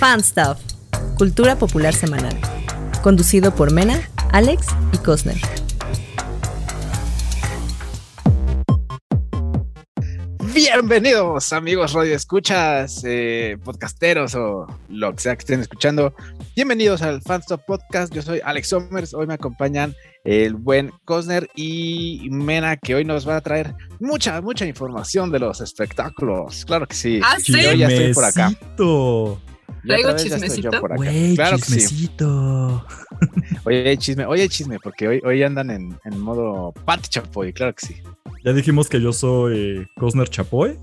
Fan Stuff, Cultura Popular Semanal. Conducido por Mena, Alex y Cosner. Bienvenidos amigos radio escuchas, eh, podcasteros o lo que sea que estén escuchando. Bienvenidos al Fanstop Podcast. Yo soy Alex Somers. Hoy me acompañan el buen Cosner y Mena, que hoy nos va a traer mucha, mucha información de los espectáculos. Claro que sí. Ah, ¿sí? Yo ya estoy por acá. ¿Traigo chismecito? por acá. Güey, Claro que sí. hay chisme, hay chisme, porque hoy, hoy andan en, en modo Pati Chapoy, claro que sí. Ya dijimos que yo soy Cosner Chapoy.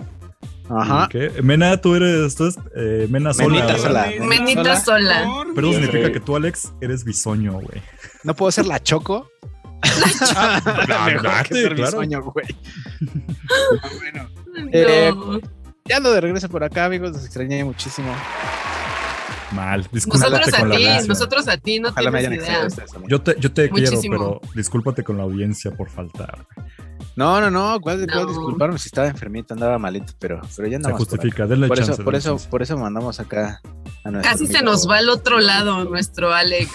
Ajá. ¿Qué? Mena, tú eres, tú eres eh, Mena Sola. Menita ¿verdad? sola. Menita sola. Pero eso significa que tú, Alex, eres bisoño, güey. No puedo ser la choco. Mejor date, que ser claro. bisoño, güey. bueno, Eh, No. ya ando de regreso por acá, amigos. Los extrañé muchísimo. Mal. Discúlpate Nosotros a con la ti, audiencia. nosotros a ti, no Ojalá me hayan idea. Yo te, yo te quiero, pero discúlpate con la audiencia por faltar. No, no, no. ¿Cuál, cuál disculparme si estaba enfermito, andaba malito, pero, pero ya Se andamos. por justifica, denle Por, chance. eso, por eso, chance. por eso mandamos acá a nuestro Casi se nos va al otro lado nuestro Alex.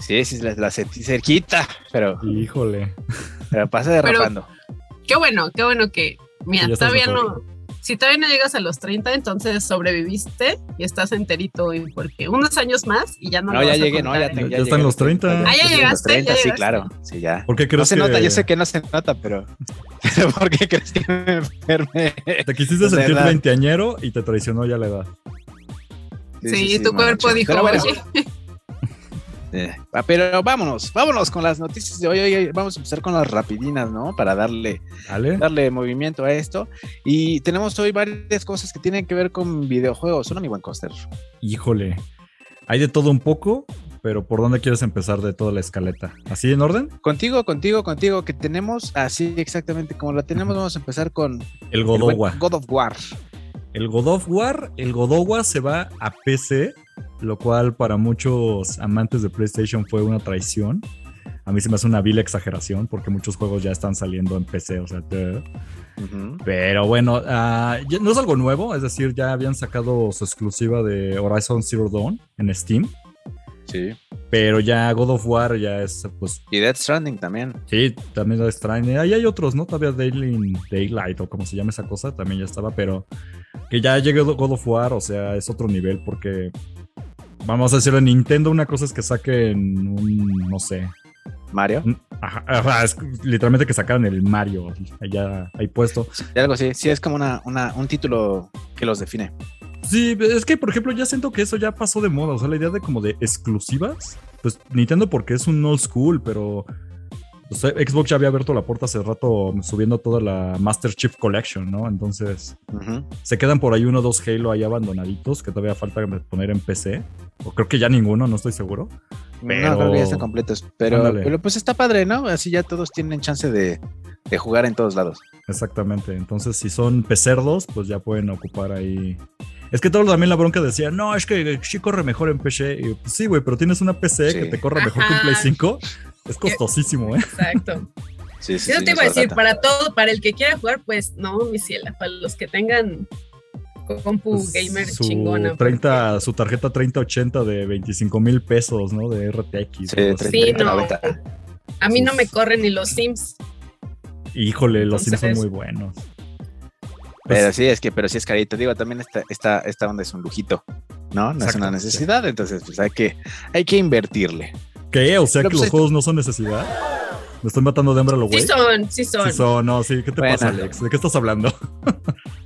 Sí, sí, la, la sentí cerquita, pero, Híjole. pero pasa derrapando. Qué bueno, qué bueno que, mira, todavía mejor. no, si todavía no llegas a los 30, entonces sobreviviste y estás enterito, y porque unos años más y ya no, No, lo ya vas a llegué, no, contar, ya, tengo- Ya ya están los 30. Ya Ah, ya llegaste, 30, ya sí, llegaste. claro. Sí, ya. ¿Por qué No crees se que nota, yo sé que no se nota, pero. pero ¿Por qué crees que me enfermé? te quisiste sentir edad. veinteañero y te traicionó ya la edad? Sí, tu cuerpo dijo, Pero bueno, oye, eh, ah, pero vámonos, vámonos con las noticias de hoy. Hoy Vamos a empezar con las rapidinas, ¿no? Para darle, darle movimiento a esto. Y tenemos hoy varias cosas que tienen que ver con videojuegos. ¿No, mi buen Coster? Híjole. Hay de todo un poco, pero ¿por dónde quieres empezar de toda la escaleta? ¿Así en orden? Contigo, contigo, contigo, que tenemos así exactamente como la tenemos. Vamos a empezar con El el buen Godowa. God of War. El God of War, el Godowa se va a PC, lo cual para muchos amantes de PlayStation fue una traición. A mí se me hace una vil exageración porque muchos juegos ya están saliendo en PC, o sea, duh. Pero bueno, ah, no es algo nuevo, es decir, ya habían sacado su exclusiva de Horizon Zero Dawn en Steam, Sí. pero ya God of War ya es, pues, Y Death Stranding también. Sí, también lo extraño. Ahí hay otros, ¿no? Todavía Daily Daylight o como se llama esa cosa, también ya estaba, pero que ya llegue God of War, o sea, es otro nivel porque vamos a decirlo, Nintendo una cosa es que saquen un, no sé, Mario. ajá, ajá, es literalmente que sacaran el Mario allá ahí puesto. Y algo así. Sí, es como una, una, un título que los define. Sí, es que por ejemplo ya siento que eso ya pasó de moda, o sea, la idea de como de exclusivas, pues Nintendo porque es un old school, pero Xbox ya había abierto la puerta hace rato subiendo toda la Master Chief Collection, ¿no? Entonces se quedan por ahí uno o dos Halo ahí abandonaditos que todavía falta poner en PC, o creo que ya ninguno, no estoy seguro. Pero- No, creo que ya están completos. Pero, Ándale. pero pues está padre, ¿no? Así ya todos tienen chance de, de jugar en todos lados. Exactamente, entonces si son pecerdos, pues ya pueden ocupar ahí. Es que todos también la bronca decía, no, es que sí corre mejor en PC. Y, pues, sí, güey, pero tienes una PC Sí. que te corre mejor que un Play Ajá. 5. Es costosísimo, ¿eh? exacto. Sí, sí, Yo sí, te iba a decir, para todo, para el que quiera jugar, pues no, mi ciela, para los que tengan compu Pues, gamer su chingona. porque- 30, su tarjeta 3080 de 25 mil pesos, ¿no? De RTX. Sí, algo así. Sí, 30, no. 90. A mí no me corren ni los Sims. Híjole, los Sims son muy buenos. Pero Pues, sí, es que, pero sí es carito. Digo, también esta, esta, esta onda es un lujito, ¿no? No es una necesidad, entonces pues hay que, hay que invertirle. ¿Qué? O sea Pero, que pues, los es- juegos no son necesidad. Me estoy matando de hambre a lo güey. Sí son, sí son. Sí son, no, sí. ¿Qué te Bueno. pasa, Alex? ¿De qué estás hablando?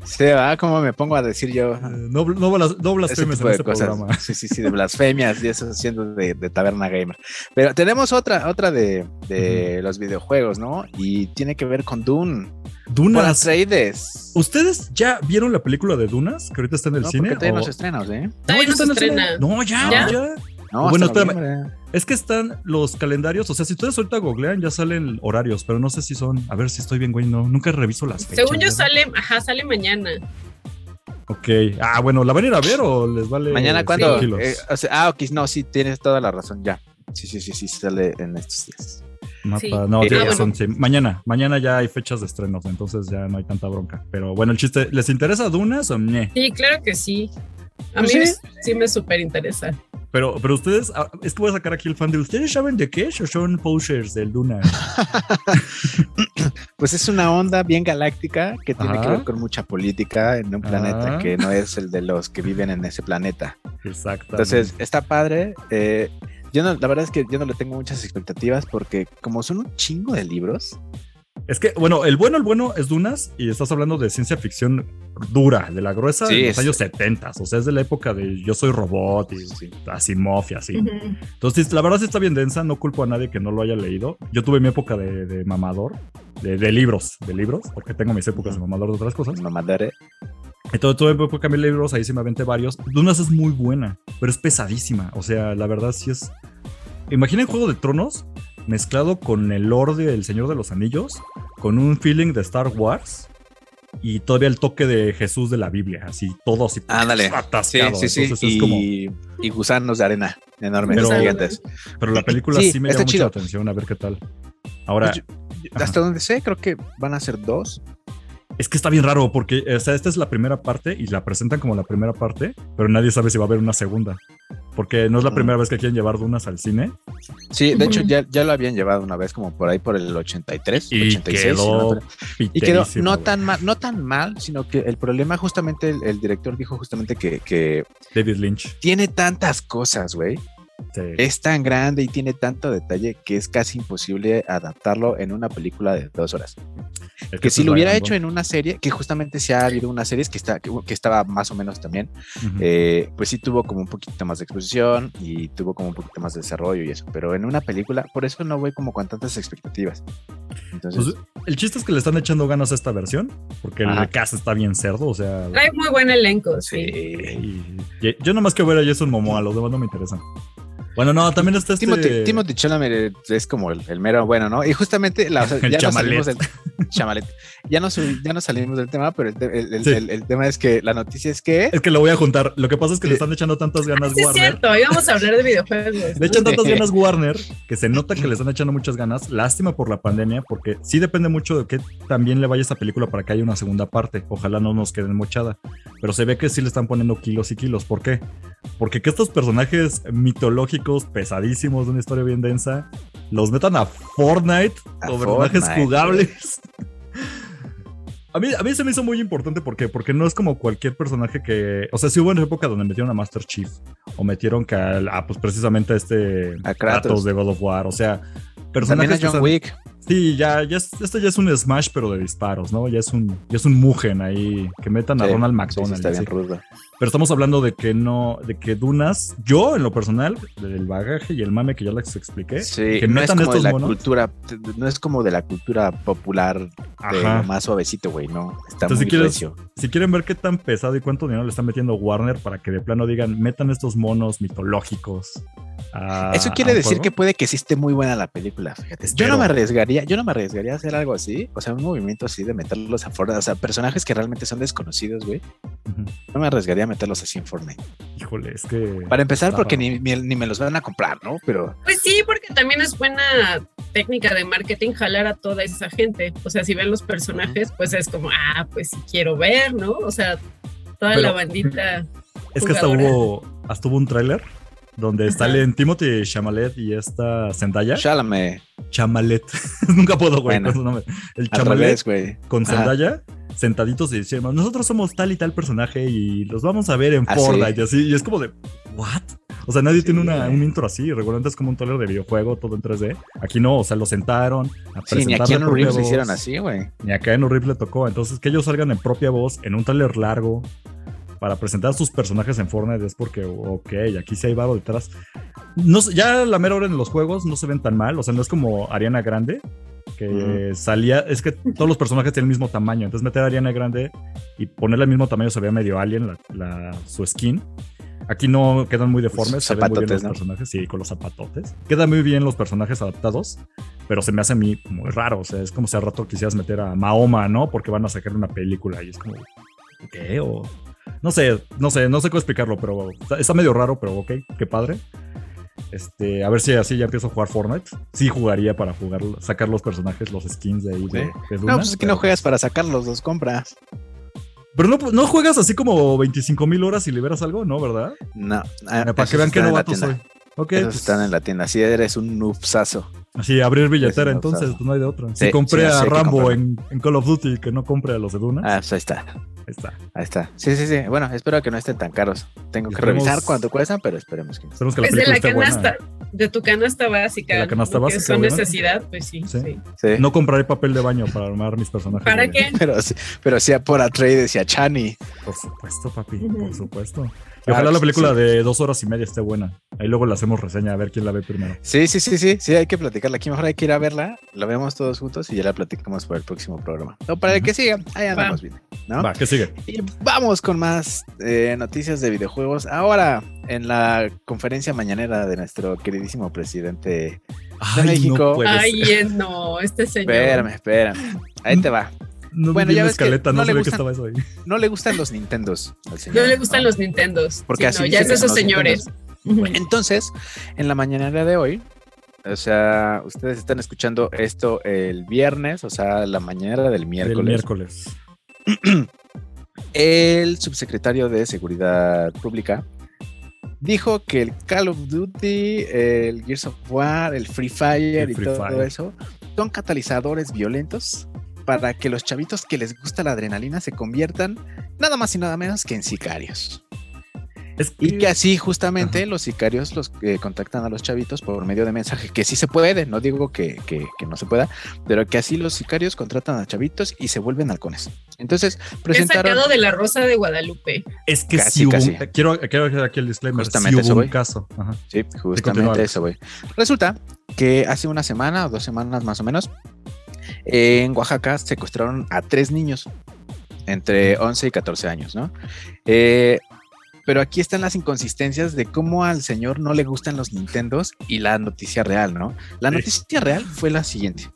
Sí, ¿verdad? ¿Cómo me pongo a decir yo? Eh, No, no, no tipo en este cosas. programa. Sí, sí, sí, de blasfemias y eso siendo de, de taberna gamer. Pero tenemos otra, otra de, de los videojuegos, ¿no? Y tiene que ver con Dune. Dunas. Atreides. ¿Ustedes ya vieron la película de Dunas? Que ahorita está en el No, cine. porque todavía no o- se estrenos, ¿eh? Todavía ya no se estrena. No, ya, ¿Ya? ya. No, Bueno, hasta espérame. Es que están los calendarios. O sea, si ustedes ahorita googlean, ya salen horarios, pero no sé si son. A ver si estoy bien, güey. No, nunca reviso las fechas. Según yo ¿verdad? sale, ajá, sale mañana. Ok. Ah, bueno, ¿la van a ir a ver o les vale? Mañana, ¿cuándo? Eh, o sea, ah, ok, no, sí, tienes toda la razón, ya. Sí, sí, sí, sí, sale en estos días. Mapa- Sí. No, Eh, tiene ah, razón, sí. Mañana, mañana ya hay fechas de estrenos, entonces ya no hay tanta bronca. Pero bueno, el chiste, ¿les interesa Dunas o ñe? Sí, claro que sí. A mí Pues sí, me súper interesa. Pero, pero ustedes, ah, es que voy a sacar aquí el fan de ustedes, ¿saben de qué? ¿O son posers del Duna? Pues es una onda bien galáctica que tiene Ajá. que ver con mucha política en un planeta que no es el de los que viven en ese planeta. Exacto. Entonces, está padre. eh, yo no, la verdad es que yo no le tengo muchas expectativas porque como son un chingo de libros, Es que, bueno, el bueno, el bueno es Dunas y estás hablando de ciencia ficción dura, de la gruesa Sí, de los es- años 70. O sea, es de la época de Yo soy robot y Sí. Asimov y así. Entonces, la verdad sí está bien densa, no culpo a nadie que no lo haya leído. Yo tuve mi época de, de mamador, de, de libros, de libros, porque tengo mis épocas de mamador de otras cosas. no mandaré. Entonces, tuve mi época de libros, ahí sí me aventé varios. Dunas es muy buena, pero es pesadísima. O sea, la verdad sí es... Imaginen Juego de Tronos mezclado con el lore del Señor de los Anillos, con un feeling de Star Wars y todavía el toque de Jesús de la Biblia, así todo así Ándale. Sí, atascado. sí, sí. Entonces es Y, como... y gusanos de arena enormes, Pero- gigantes. Pero la película Sí, sí, me llama mucho la atención, a ver qué tal. Ahora, Pues Hasta donde sé, creo que van a ser dos. Es que está bien raro porque o sea, esta es la primera parte y la presentan como la primera parte, pero nadie sabe si va a haber una segunda. Porque no es la primera vez que quieren llevar Dunas al cine Sí, de hecho ya, ya lo habían llevado una vez como por ahí por el 83, y 86. si no quedó Y quedó no tan mal, no tan mal, sino que el problema justamente el, el director dijo justamente que, que David Lynch. tiene tantas cosas, güey. Sí. Es tan grande y tiene tanto detalle que es casi imposible adaptarlo en una película de dos horas. Es Que esa si lo hubiera hecho en una serie, que justamente se ha habido una serie que, está, que, que estaba más o menos también, Ujú. eh, pues sí tuvo como un poquito más de exposición y tuvo como un poquito más de desarrollo y eso. Pero en una película, por eso no voy como con tantas expectativas. Entonces, Pues, el chiste es que le están echando ganas a esta versión, porque Ajá. el cast está bien cerdo, o sea... Hay muy buen elenco, sí. sí. y- y- yo nomás que ver a Jason Momoa, los demás no me interesan. Bueno, no, también está este... Timothy, Timothy Chalamet es como el, el mero bueno, ¿no? Y justamente la, o sea, El ya no chamalet. salimos del chamalet. Ya no, ya no salimos del tema, pero el, el- el- Sí. el- el tema es que la noticia es que Es que lo voy a juntar. Lo que pasa es que le están echando tantas ganas Sí, es Warner. cierto, íbamos a hablar de videojuegos. Le echan tantas ganas Warner que se nota que le están echando muchas ganas. Lástima por la pandemia, porque sí depende mucho de que también le vaya esta película para que haya una segunda parte. Ojalá no nos queden mochada. Pero se ve que sí le están poniendo kilos y kilos. ¿Por qué? Porque que estos personajes mitológicos, pesadísimos, de una historia bien densa, los metan a Fortnite A o personajes Fortnite, jugables. A mí, a mí se me hizo muy importante porque, porque no es como cualquier personaje que. O sea, sí hubo una época donde metieron a Master Chief o metieron que a, a, pues precisamente a este A Kratos. de God of War. O sea, también personajes a John Wick. Sí, ya, ya es, esto ya es un Smash, pero de disparos, ¿no? Ya es un, ya es un Mugen ahí que metan a Ronald sí, sí, McDonald. está y bien así. rudo. Pero estamos hablando de que no, de que Dunas, yo en lo personal, del bagaje y el mame que ya les expliqué, Sí, que no es metan como de estos la monos. cultura, no es como de la cultura popular de lo más suavecito, güey, no. Está Entonces, muy si quieres-. Si quieren ver qué tan pesado y cuánto dinero le está metiendo Warner para que de plano digan, metan estos monos mitológicos. a- Eso quiere decir juego. que puede que sí esté muy buena la película, fíjate. Yo no me arriesgaría, yo no me arriesgaría a hacer algo así, o sea, un movimiento así de meterlos a Fortnite, o sea, personajes que realmente son desconocidos, güey. No me arriesgaría meterlos así en Fortnite. Híjole, es que. Para empezar, porque ni, ni, ni me los van a comprar, ¿no? Pero Pues sí, porque también es buena técnica de marketing jalar a toda esa gente. O sea, si ven los personajes, pues es como, ah, pues sí quiero ver, ¿no? O sea, toda Pero- la bandita. Es que hasta hubo, hasta hubo un tráiler donde Ajá. salen Timothy Chamalet y esta Zendaya. Chálame, Chamalet. Nunca puedo, güey, Bueno. con su nombre. El al Chamalet revés, güey. con Ajá. Sentaditos y decían, nosotros somos tal y tal personaje y los vamos a ver en Así. Fortnite y así. Y es como de, ¿what? O sea, nadie Sí, tiene una, un intro así. Recuerden, es como un trailer de videojuego, todo en 3D. Aquí no, o sea, lo sentaron a Sí, ni presentar aquí en lo voz. hicieron así, güey. Ni acá en Rip le tocó. Entonces, que ellos salgan en propia voz en un trailer largo para presentar sus personajes en Fortnite es porque, ok, aquí sí hay varo detrás. No, ya la mera hora en los juegos no se ven tan mal. O sea, no es como Ariana Grande, que salía. Es que todos los personajes tienen el mismo tamaño. Entonces, meter a Ariana Grande y ponerle el mismo tamaño se veía medio alien la, la- su skin. Aquí no quedan muy deformes, se ven muy bien los ¿no? personajes, sí, con los zapatotes. Quedan muy bien los personajes adaptados, pero se me hace a mí muy raro. O sea, es como si al rato quisieras meter a Mahoma, ¿no? Porque van a sacar una película y es como, ¿qué? O no sé, no sé, no sé cómo explicarlo, pero está, está medio raro, pero ok, qué padre. Este, a ver si así ya empiezo a jugar Fortnite. Sí jugaría para jugar, sacar los personajes, los skins de ahí de, de No, pues es que no juegas para sacarlos, los compras. Pero no, no juegas así como 25 mil horas y liberas algo, ¿no, verdad? No. Para que vean qué novato soy. Ok. Esos pues, están en la tienda. Si eres un noobsazo. Así, abrir billetera, entonces, pues no hay de otra. Sí, si compré sí, a Rambo en Call of Duty, que no compre a los de Duna, Ah, pues ahí está. Ahí está. Ahí está. Sí, sí, sí. Bueno, espero que no estén tan caros. Tengo que revisar cuánto cuestan, pero esperemos que. Esperemos que la Es de película la esté canasta, buena. de tu canasta básica. De la canasta básica, Son necesidad, pues sí. Sí. sí. Sí. No compraré papel de baño para armar mis personajes. ¿Para qué? Pero sí, pero sí a por Atreides y a Chani. Por supuesto, papi, por supuesto. Y Claro, ojalá la sí, película sí. de dos horas y media esté buena. Ahí luego le hacemos reseña a ver quién la ve primero. Sí, sí, sí, sí, sí, hay que platicarla. Aquí mejor hay que ir a verla, la vemos todos juntos y ya la platicamos para el próximo programa. O para el que siga, ahí andamos bien, ¿no? Va, ¿qué sigue? Y vamos con más eh, noticias de videojuegos. Ahora, en la conferencia mañanera de nuestro queridísimo presidente. Ay, México. no Ay, no, este señor. Espérame, espérame. Ahí te va. No Bueno, vi ya la ves que no, no le que gustan- estaba eso ahí. No le gustan los Nintendos al señor. No le gustan los Nintendos. Porque Sí, así no, ya es de esos señores. Entonces, en la mañanera de hoy, o sea, ustedes están escuchando esto el viernes, o sea, la mañanera del El miércoles. miércoles. El subsecretario de Seguridad Pública dijo que el Call of Duty, el Gears of War, el Free Fire El y todo Fire. eso son catalizadores violentos para que los chavitos que les gusta la adrenalina se conviertan nada más y nada menos que en sicarios. Es Y que así justamente Ajá. los sicarios los eh, contactan a los chavitos por medio de mensaje, que sí se puede, no digo que, que- que no se pueda, pero que así los sicarios contratan a chavitos y se vuelven halcones. Entonces Es presentaron... sacado de la Rosa de Guadalupe. Es que Casi, sí hubo casi. un, quiero, quiero hacer aquí el disclaimer. Justamente sí eso hubo un voy. caso. Ajá. Sí, justamente eso, güey. Resulta que hace una semana o dos semanas más o menos, en Oaxaca secuestraron a tres niños entre 11 y 14 años, ¿no? Eh, pero aquí están las inconsistencias de cómo al señor no le gustan los Nintendos y la noticia real, ¿no? La noticia real fue la siguiente.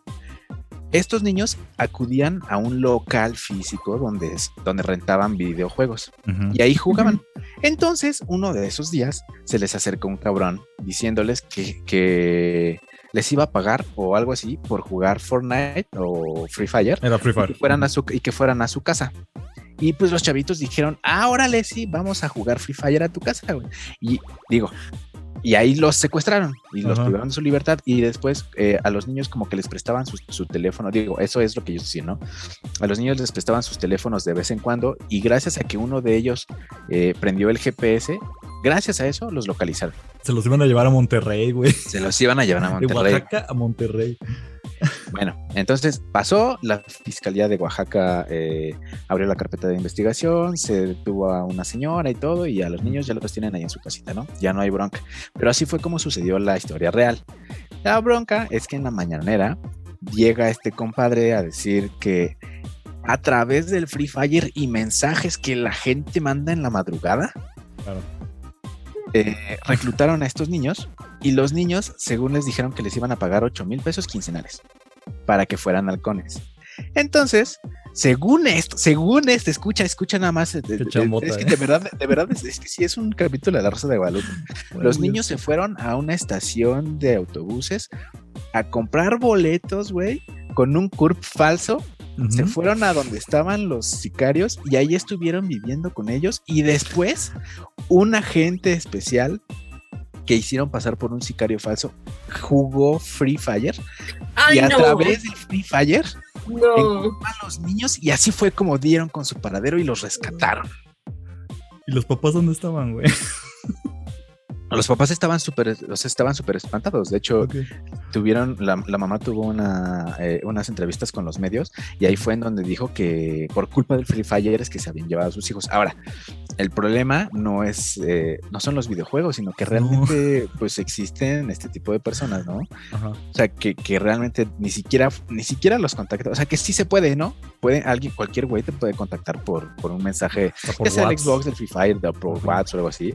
Estos niños acudían a un local físico donde, donde rentaban videojuegos y ahí jugaban. Entonces, uno de esos días se les acercó un cabrón diciéndoles que, que les iba a pagar o algo así por jugar Fortnite o Free Fire Era Free y que Fire. fueran a su, y que fueran a su casa. Y pues los chavitos dijeron, ah, órale, sí, vamos a jugar Free Fire a tu casa, güey. Y digo, y ahí los secuestraron y los Ajá. privaron de su libertad y después eh, a los niños como que les prestaban su, su teléfono, digo, eso es lo que ellos decían, ¿no? A los niños les prestaban sus teléfonos de vez en cuando y gracias a que uno de ellos eh, prendió el GPS, gracias a eso los localizaron. Se los iban a llevar a Monterrey, güey. Se los iban a llevar a De Monterrey. Oaxaca a Monterrey. Bueno, entonces pasó, la Fiscalía de Oaxaca eh, abrió la carpeta de investigación, se detuvo a una señora y todo, y a los niños ya los tienen ahí en su casita, ¿no? Ya no hay bronca. Pero así fue como sucedió la historia real. La bronca es que en la mañanera llega este compadre a decir que a través del Free Fire y mensajes que la gente manda en la madrugada, Claro. Eh, reclutaron a estos niños y los niños, según les dijeron que les iban a pagar 8 mil pesos quincenales para que fueran halcones. Entonces, según esto, según esto, escucha, escucha nada más. de- de- chambota, es que ¿eh? de verdad, de verdad, es, es que sí es un capítulo de la Rosa de Guadalupe. Los niños se fueron a una estación de autobuses a comprar boletos, güey, con un CURP falso se fueron a donde estaban los sicarios y ahí estuvieron viviendo con ellos y después un agente especial que hicieron pasar por un sicario falso jugó Free Fire Ay, y a no. través del Free Fire No. encontró a los niños y así fue como dieron con su paradero y los rescataron. ¿Y los papás dónde estaban, güey? Los papás estaban súper, o sea, estaban súper espantados. De hecho, tuvieron, la, la mamá tuvo una, eh, unas entrevistas con los medios y ahí fue en donde dijo que por culpa del Free Fire es que se habían llevado a sus hijos. Ahora, el problema no es, eh, no son los videojuegos, sino que realmente pues existen este tipo de personas, ¿no? Ajá. O sea, que, que realmente ni siquiera, ni siquiera los contactan. O sea, que sí se puede, ¿no? Puede, alguien, cualquier güey te puede contactar por, por un mensaje por ya sea el. Xbox, del Free Fire, de por. WhatsApp o algo así.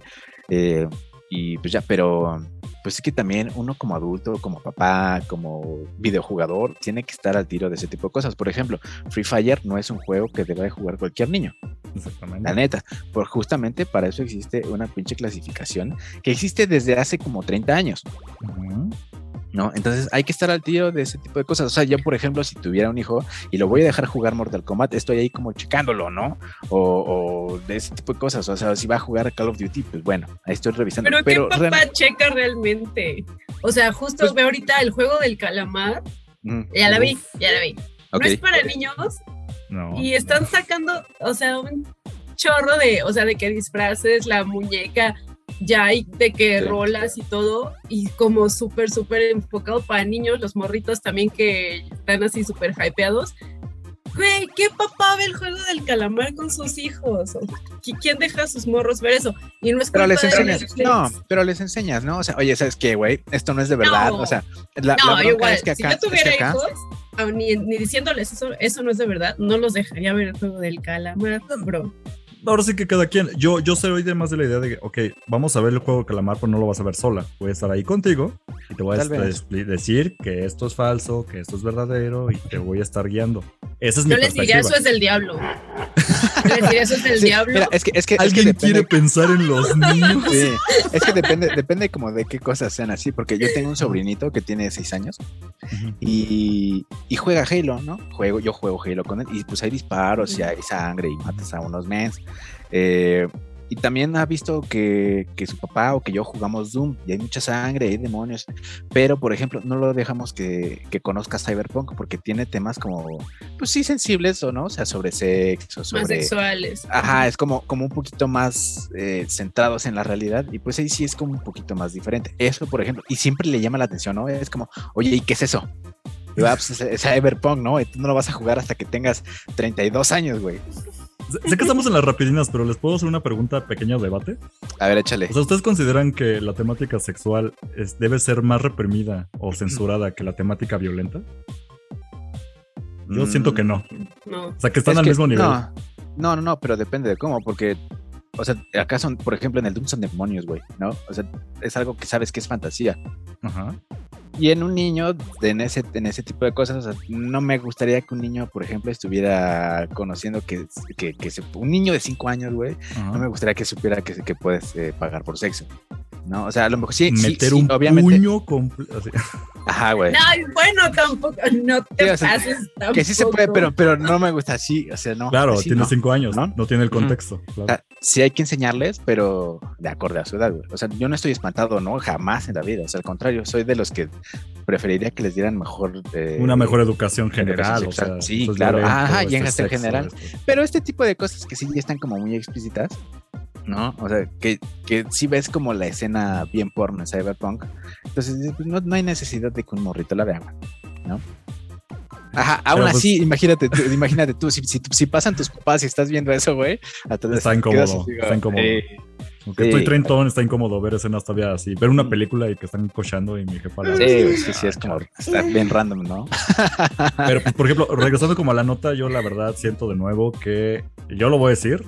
Eh, y pues ya, pero pues es que también uno como adulto, como papá, como videojugador, tiene que estar al tiro de ese tipo de cosas. Por ejemplo, Free Fire no es un juego que deba de jugar cualquier niño, Exactamente. la neta. Por justamente para eso existe una pinche clasificación que existe desde hace como 30 años. Ujú. ¿Me ¿no? Entonces hay que estar al tiro de ese tipo de cosas. O sea, yo, por ejemplo, si tuviera un hijo y lo voy a dejar jugar Mortal Kombat, estoy ahí como checándolo, ¿no? O, o de ese tipo de cosas. O sea, si va a jugar Call of Duty, pues bueno, ahí estoy revisando. Pero, Pero, ¿qué papá checa realmente? O sea, justo Pues- veo ahorita el juego del calamar. Mm, Ya la vi, Uf. ya la vi. No es para niños No. y están sacando, o sea, un chorro de, o sea, de que disfraces, la muñeca, ya hay de que Sí. rolas y todo, y como súper, súper enfocado para niños, los morritos también que están así súper hypeados. Güey, ¿qué papá ve el juego del calamar con sus hijos? ¿O qui- ¿Quién deja a sus morros ver eso? Y no es Pero les enseñas, no, pero les enseñas, ¿no? O sea, oye, ¿sabes qué, güey? Esto no es de verdad. No. O sea, la, la No, bronca igual, es que si acá, yo es que tuviera acá- hijos, ni, ni diciéndoles eso, eso no es de verdad, no los dejaría ver el juego del calamar, bro. Ahora sí que cada quien. Yo, yo soy de más de la idea de que, ok, vamos a ver el juego de calamar, pero no lo vas a ver sola. Voy a estar ahí contigo y te voy a decir que esto es falso, que esto es verdadero y te voy a estar guiando. Esa es mi Yo les diría, perspectiva. eso es del diablo. Eso es del Sí, diablo. mira, es que, es que, es que ¿Alguien depende- quiere pensar en los niños? Sí, es que depende, depende como de qué cosas sean así, porque yo tengo un sobrinito que tiene seis años y juega Halo, ¿no? Juego, yo juego Halo con él y pues hay disparos y hay sangre y matas a unos mens. Eh, y también ha visto que, que su papá o que yo jugamos Doom y hay mucha sangre, hay demonios, pero por ejemplo no lo dejamos que, que conozca Cyberpunk porque tiene temas como, pues sí, sensibles o no, o sea, sobre sexo, más sobre... sexuales. Ajá, es como, como un poquito más eh, centrados en la realidad y pues ahí sí es como un poquito más diferente. Eso, por ejemplo, y siempre le llama la atención, ¿no? Es como, oye, ¿y qué es eso? Pues es, es Cyberpunk, ¿no? Y tú no lo vas a jugar hasta que tengas 32 años, güey. Sé- que estamos en las rapidinas, pero les puedo hacer una pregunta, pequeño debate. A ver, échale. O sea, ¿ustedes consideran que la temática sexual es- debe ser más reprimida o censurada que la temática violenta? Yo siento que no. No. O sea, que están Mm. Es al que- mismo nivel. No, no, no, no, pero depende de cómo, porque, o sea, acá son, por ejemplo, en el Doom son demonios, güey, ¿no? O sea, es algo que sabes que es fantasía. Ajá. Y en un niño, en ese, en ese tipo de cosas, o sea, no me gustaría que un niño, por ejemplo, estuviera conociendo que, que, que se- un niño de 5 años, güey, no me gustaría que supiera que, que puedes eh, pagar por sexo. ¿No? O sea, a lo mejor sí, Meter sí, un obviamente. puño completo. Ajá, güey. No, bueno, tampoco, no te Sí, o sea, pases tampoco. Que sí se puede, pero, pero no me gusta así. O sea, no. Claro, así tiene no. cinco años, ¿no? ¿no? tiene el contexto. Claro. sea, sí hay que enseñarles, pero de acorde a su edad, güey. O sea, yo no estoy espantado, ¿no? Jamás en la vida. O sea, al contrario, soy de los que preferiría que les dieran mejor. eh, Una mejor educación general, o sexual. sea. Sí, claro. violento, Ajá, y en es general. esto- Pero este tipo de cosas que sí ya están como muy explícitas, ¿no? O sea, que, que sí ves como la escena bien porno en Cyberpunk. Entonces, pues, no, no hay necesidad de que un morrito la vea, ¿no? Ajá, aún Pero, pues- así, imagínate, tú, imagínate tú, si, si, si pasan tus papás y estás viendo eso, güey, a todas- Está incómodo, así, está güey, incómodo. eh, Aunque Sí. estoy treintón, está incómodo ver escenas todavía así. Ver una película y que están cochando y mi jefa la sí, sí, sí, es como, está bien random, ¿no? Pero, pues, por ejemplo, regresando como a la nota, yo la verdad siento de nuevo que, yo lo voy a decir,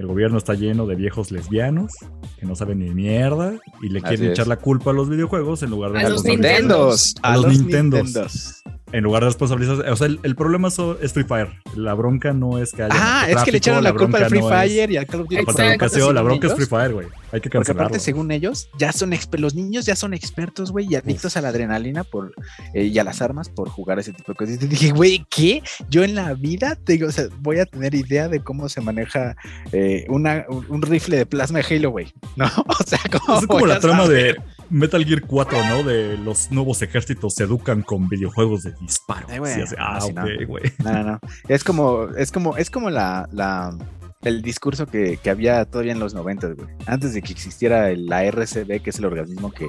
el gobierno está lleno de viejos lesbianos que no saben ni mierda y le Así quieren es. echar la culpa a los videojuegos en lugar de A A los los Nintendos, A los Nintendos. Nintendos. En lugar de responsabilizarse. O sea, el, el problema es Free Fire. La bronca no es que haya. Ah, es que le echaron la culpa al Free Fire y al Call of Duty. La educación, la bronca es Free Fire. Güey. Hay que Porque cancelarlo. aparte, según ellos, ya son los niños ya son expertos, güey, y adictos a la adrenalina por, eh, y a las armas por jugar ese tipo de cosas. Y dije, güey, ¿qué? Yo en la vida tengo, o sea, voy a tener idea de cómo se maneja eh, una, un, rifle de plasma de Halo, güey. ¿No? O sea, ¿cómo Es como la trama saber? de Metal Gear 4, ¿no? De los nuevos ejércitos se educan con videojuegos de disparo. Ay, Sí, así, ah, no, ok, güey. No, no, no. Es como, es como, es como la, la el discurso que, que había todavía en los 90, güey. Antes de que existiera el- la RCB, que es el organismo que,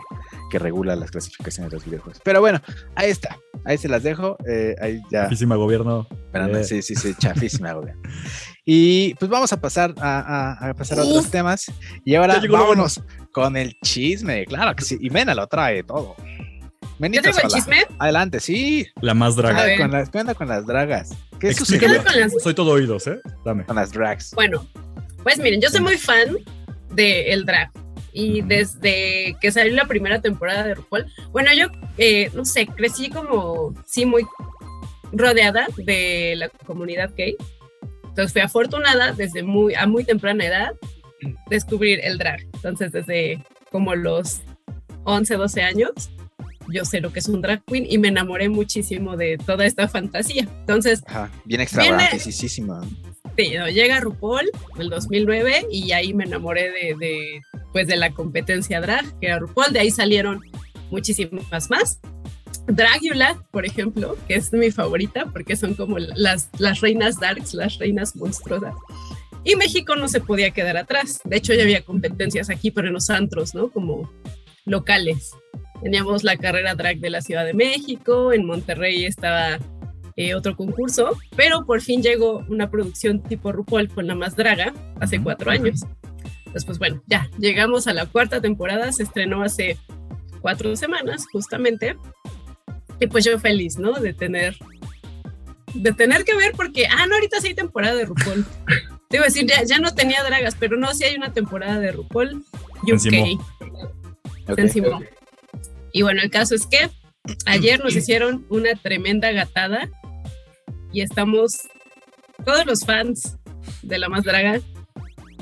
que regula las clasificaciones de los videojuegos. Pero bueno, ahí está. Ahí se las dejo. eh, ahí ya. Muchísima gobierno. Eh. sí, sí, sí, chafísima, güey. Y pues vamos a pasar a, a- a pasar a otros temas. Y ahora vámonos con el chisme, claro que sí. Y Mena lo trae todo. ¿Yo Menita tengo el chisme? Adelante, sí. La más ¿Qué draga. Ver. con las, qué onda con las dragas? ¿Qué ¿Qué sucede Explícame. las- Soy todo oídos, ¿eh? Dame. con las drags? Bueno, pues miren, yo soy muy fan del drag. Y desde que salió la primera temporada de RuPaul, bueno, yo, eh, no sé, crecí como, sí, muy rodeada de la comunidad gay. Entonces fui afortunada desde muy, a muy temprana edad descubrir el drag. Entonces desde como los 11, 12 años yo sé lo que es un drag queen y me enamoré muchísimo de toda esta fantasía. Entonces, Ajá, bien extravagantísima. sí, no, llega RuPaul en el 2009 y ahí me enamoré de, de, pues, de la competencia drag, que era RuPaul. De ahí salieron muchísimas más. Dragula, por ejemplo, que es mi favorita porque son como las, las reinas darks, las reinas monstruosas. Y México no se podía quedar atrás. De hecho, ya había competencias aquí, pero en los antros, ¿no? Como locales. Teníamos la carrera drag de la Ciudad de México, en Monterrey estaba eh, otro concurso, pero por fin llegó una producción tipo RuPaul con la más draga hace cuatro años. Entonces, pues bueno, ya llegamos a la cuarta temporada, se estrenó hace cuatro semanas justamente. Y pues yo feliz, ¿no? De tener, de tener que ver porque, ah, no, ahorita sí hay temporada de RuPaul. Te iba a decir, ya, ya no tenía dragas, pero no, sí hay una temporada de RuPaul. UK. Ok. Se encimó. Y bueno, el caso es que ayer nos hicieron una tremenda gatada y estamos todos los fans de la más draga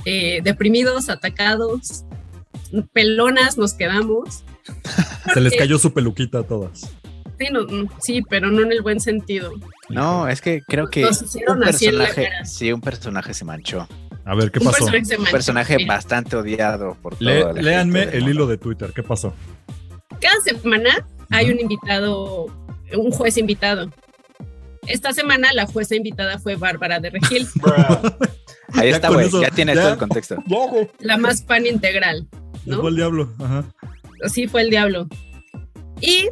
eh, deprimidos, atacados, pelonas nos quedamos. Se les cayó su peluquita a todas. Sí, no, sí, pero no en el buen sentido. No, es que creo que un personaje, sí, un personaje se manchó. A ver, ¿qué Un pasó? personaje Un personaje Mira, bastante odiado por Le- toda la léanme gente del el hilo de Twitter. ¿Qué pasó? Cada semana hay un invitado, un juez invitado. Esta semana la jueza invitada fue Bárbara de Regil, Ahí Ya está, güey. Ya tienes ya. todo el contexto. la más pan integral. ¿no? Llegó el diablo. Ajá. sí fue el diablo. Y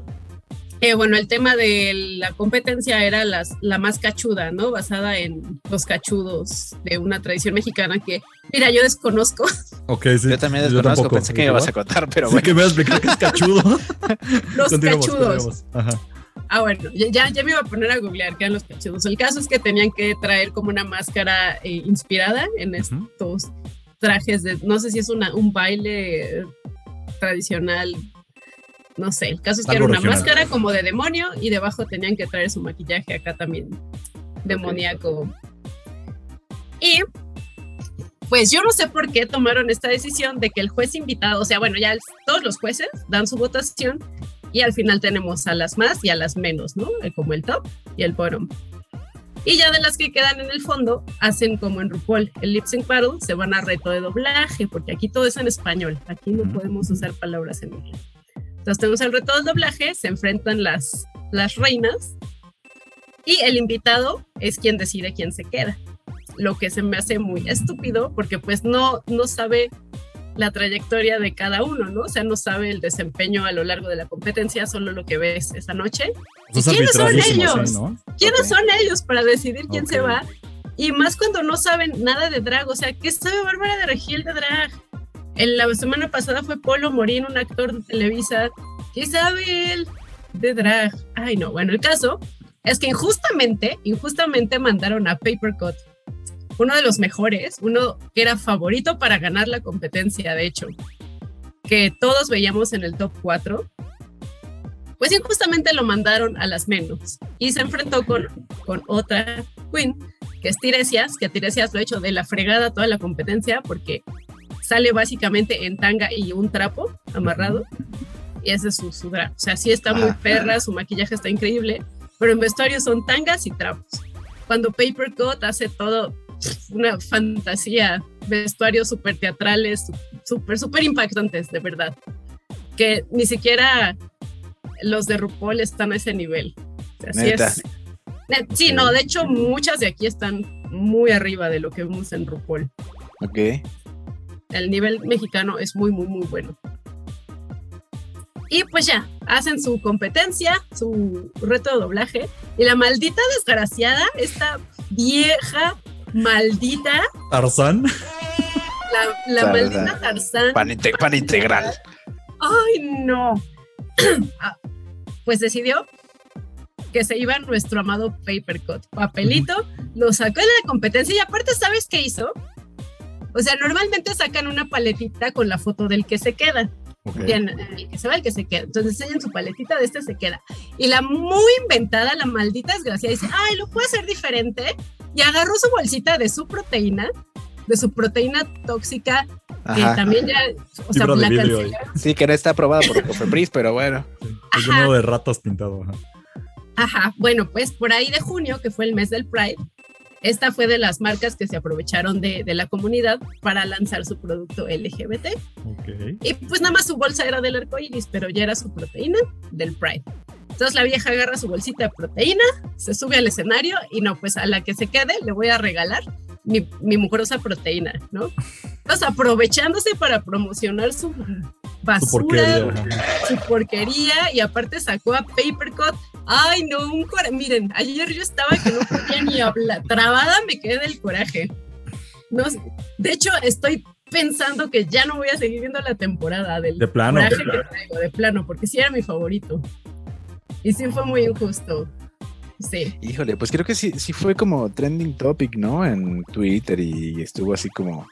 eh, bueno, el tema de la competencia era las, la más cachuda, ¿no? Basada en los cachudos de una tradición mexicana que, mira, yo desconozco. Ok, sí. Yo también desconozco, tampoco. pensé que me ibas a contar, pero Sí, bueno. que me vas a explicar que es cachudo. Los Continuamos, cachudos. continuamos. Ajá. Ah, bueno, ya- ya, me iba a poner a googlear qué eran los cachudos. El caso es que tenían que traer como una máscara eh, inspirada en estos trajes de, no sé si es una, un baile tradicional, no sé, el caso es que Algo era una regional. máscara como de demonio y debajo tenían que traer su maquillaje acá también demoníaco. Y pues yo no sé por qué tomaron esta decisión de que el juez invitado, o sea, bueno, ya todos los jueces dan su votación y al final tenemos a las más y a las menos, ¿no? Eh, Como el top y el bottom. Y ya de las que quedan en el fondo, hacen como en RuPaul, el lip sync battle, se van a reto de doblaje, porque aquí todo es en español, aquí no podemos usar palabras en inglés. Entonces tenemos el reto del doblaje, se enfrentan las, las reinas y el invitado es quien decide quién se queda. Lo que se me hace muy estúpido porque pues no, no sabe la trayectoria de cada uno, ¿no? O sea, no sabe el desempeño a lo largo de la competencia, solo lo que ves esa noche. ¿Y quiénes son ellos? ¿Quiénes son ellos para decidir quién se va? Y más cuando no saben nada de drag, o sea, ¿qué sabe Bárbara de Regil de drag? En la semana pasada fue Polo Morín, un actor de Televisa. ¿Qué sabe él de drag? Ay, no, bueno, el caso es que injustamente, injustamente mandaron a Papercut, uno de los mejores, uno que era favorito para ganar la competencia, de hecho, que todos veíamos en el top 4, pues injustamente lo mandaron a las menos y se enfrentó con, con otra queen, que es Tiresias, que a Tiresias lo ha hecho de la fregada toda la competencia porque sale básicamente en tanga y un trapo amarrado y ese es su, su drag. O sea, sí está muy Ah. perra, su maquillaje está increíble, pero en vestuario son tangas y trapos. Cuando Papercut hace todo una fantasía, vestuarios súper teatrales, súper, súper impactantes, de verdad. Que ni siquiera los de RuPaul están a ese nivel. O sea, sí Neta. es- Ne- Sí, no, de hecho muchas de aquí están muy arriba de lo que vemos en RuPaul. Ok. El nivel mexicano es muy, muy, muy bueno. Y pues ya, hacen su competencia, su reto de doblaje. Y la maldita desgraciada, esta vieja maldita, Tarzán. la, maldita Tarzán. Pan, inte- pan integral. Ay, no. Ah, pues decidió que se iba nuestro amado Papercut. Papelito, lo sacó de la competencia y aparte, ¿sabes qué hizo? O sea, normalmente sacan una paletita con la foto del que se queda. Ok. Bien, el que se va, el que se queda. Entonces enseñan su paletita de este se queda. Y la muy inventada, la maldita desgraciada, dice, ay, lo puedo hacer diferente. Y agarró su bolsita de su proteína, de su proteína tóxica, que también ya, o sea, la cancelaron. Sí, que no está aprobada por Cofepris, pero bueno. Es uno de ratas pintado. Ajá. Ajá, bueno, pues por ahí de junio, que fue el mes del Pride, esta fue de las marcas que se aprovecharon de, de la comunidad para lanzar su producto LGBT. Y pues nada más su bolsa era del arco iris, pero ya era su proteína del Pride. Entonces la vieja agarra su bolsita de proteína, se sube al escenario y no, pues a la que se quede le voy a regalar mi, mi mugrosa proteína, ¿no? Entonces aprovechándose para promocionar su Su basura, porquería. su porquería y aparte sacó a Papercut. Ay, no, un coraje. Miren, ayer yo estaba que no podía ni hablar. Trabada me quedé del coraje. No, sé. de hecho, estoy pensando que ya no voy a seguir viendo la temporada del De plano. coraje que traigo, de plano, porque sí era mi favorito. Y sí fue muy injusto. Sí. Híjole, pues creo que sí, sí fue como trending topic, ¿no? En Twitter y estuvo así como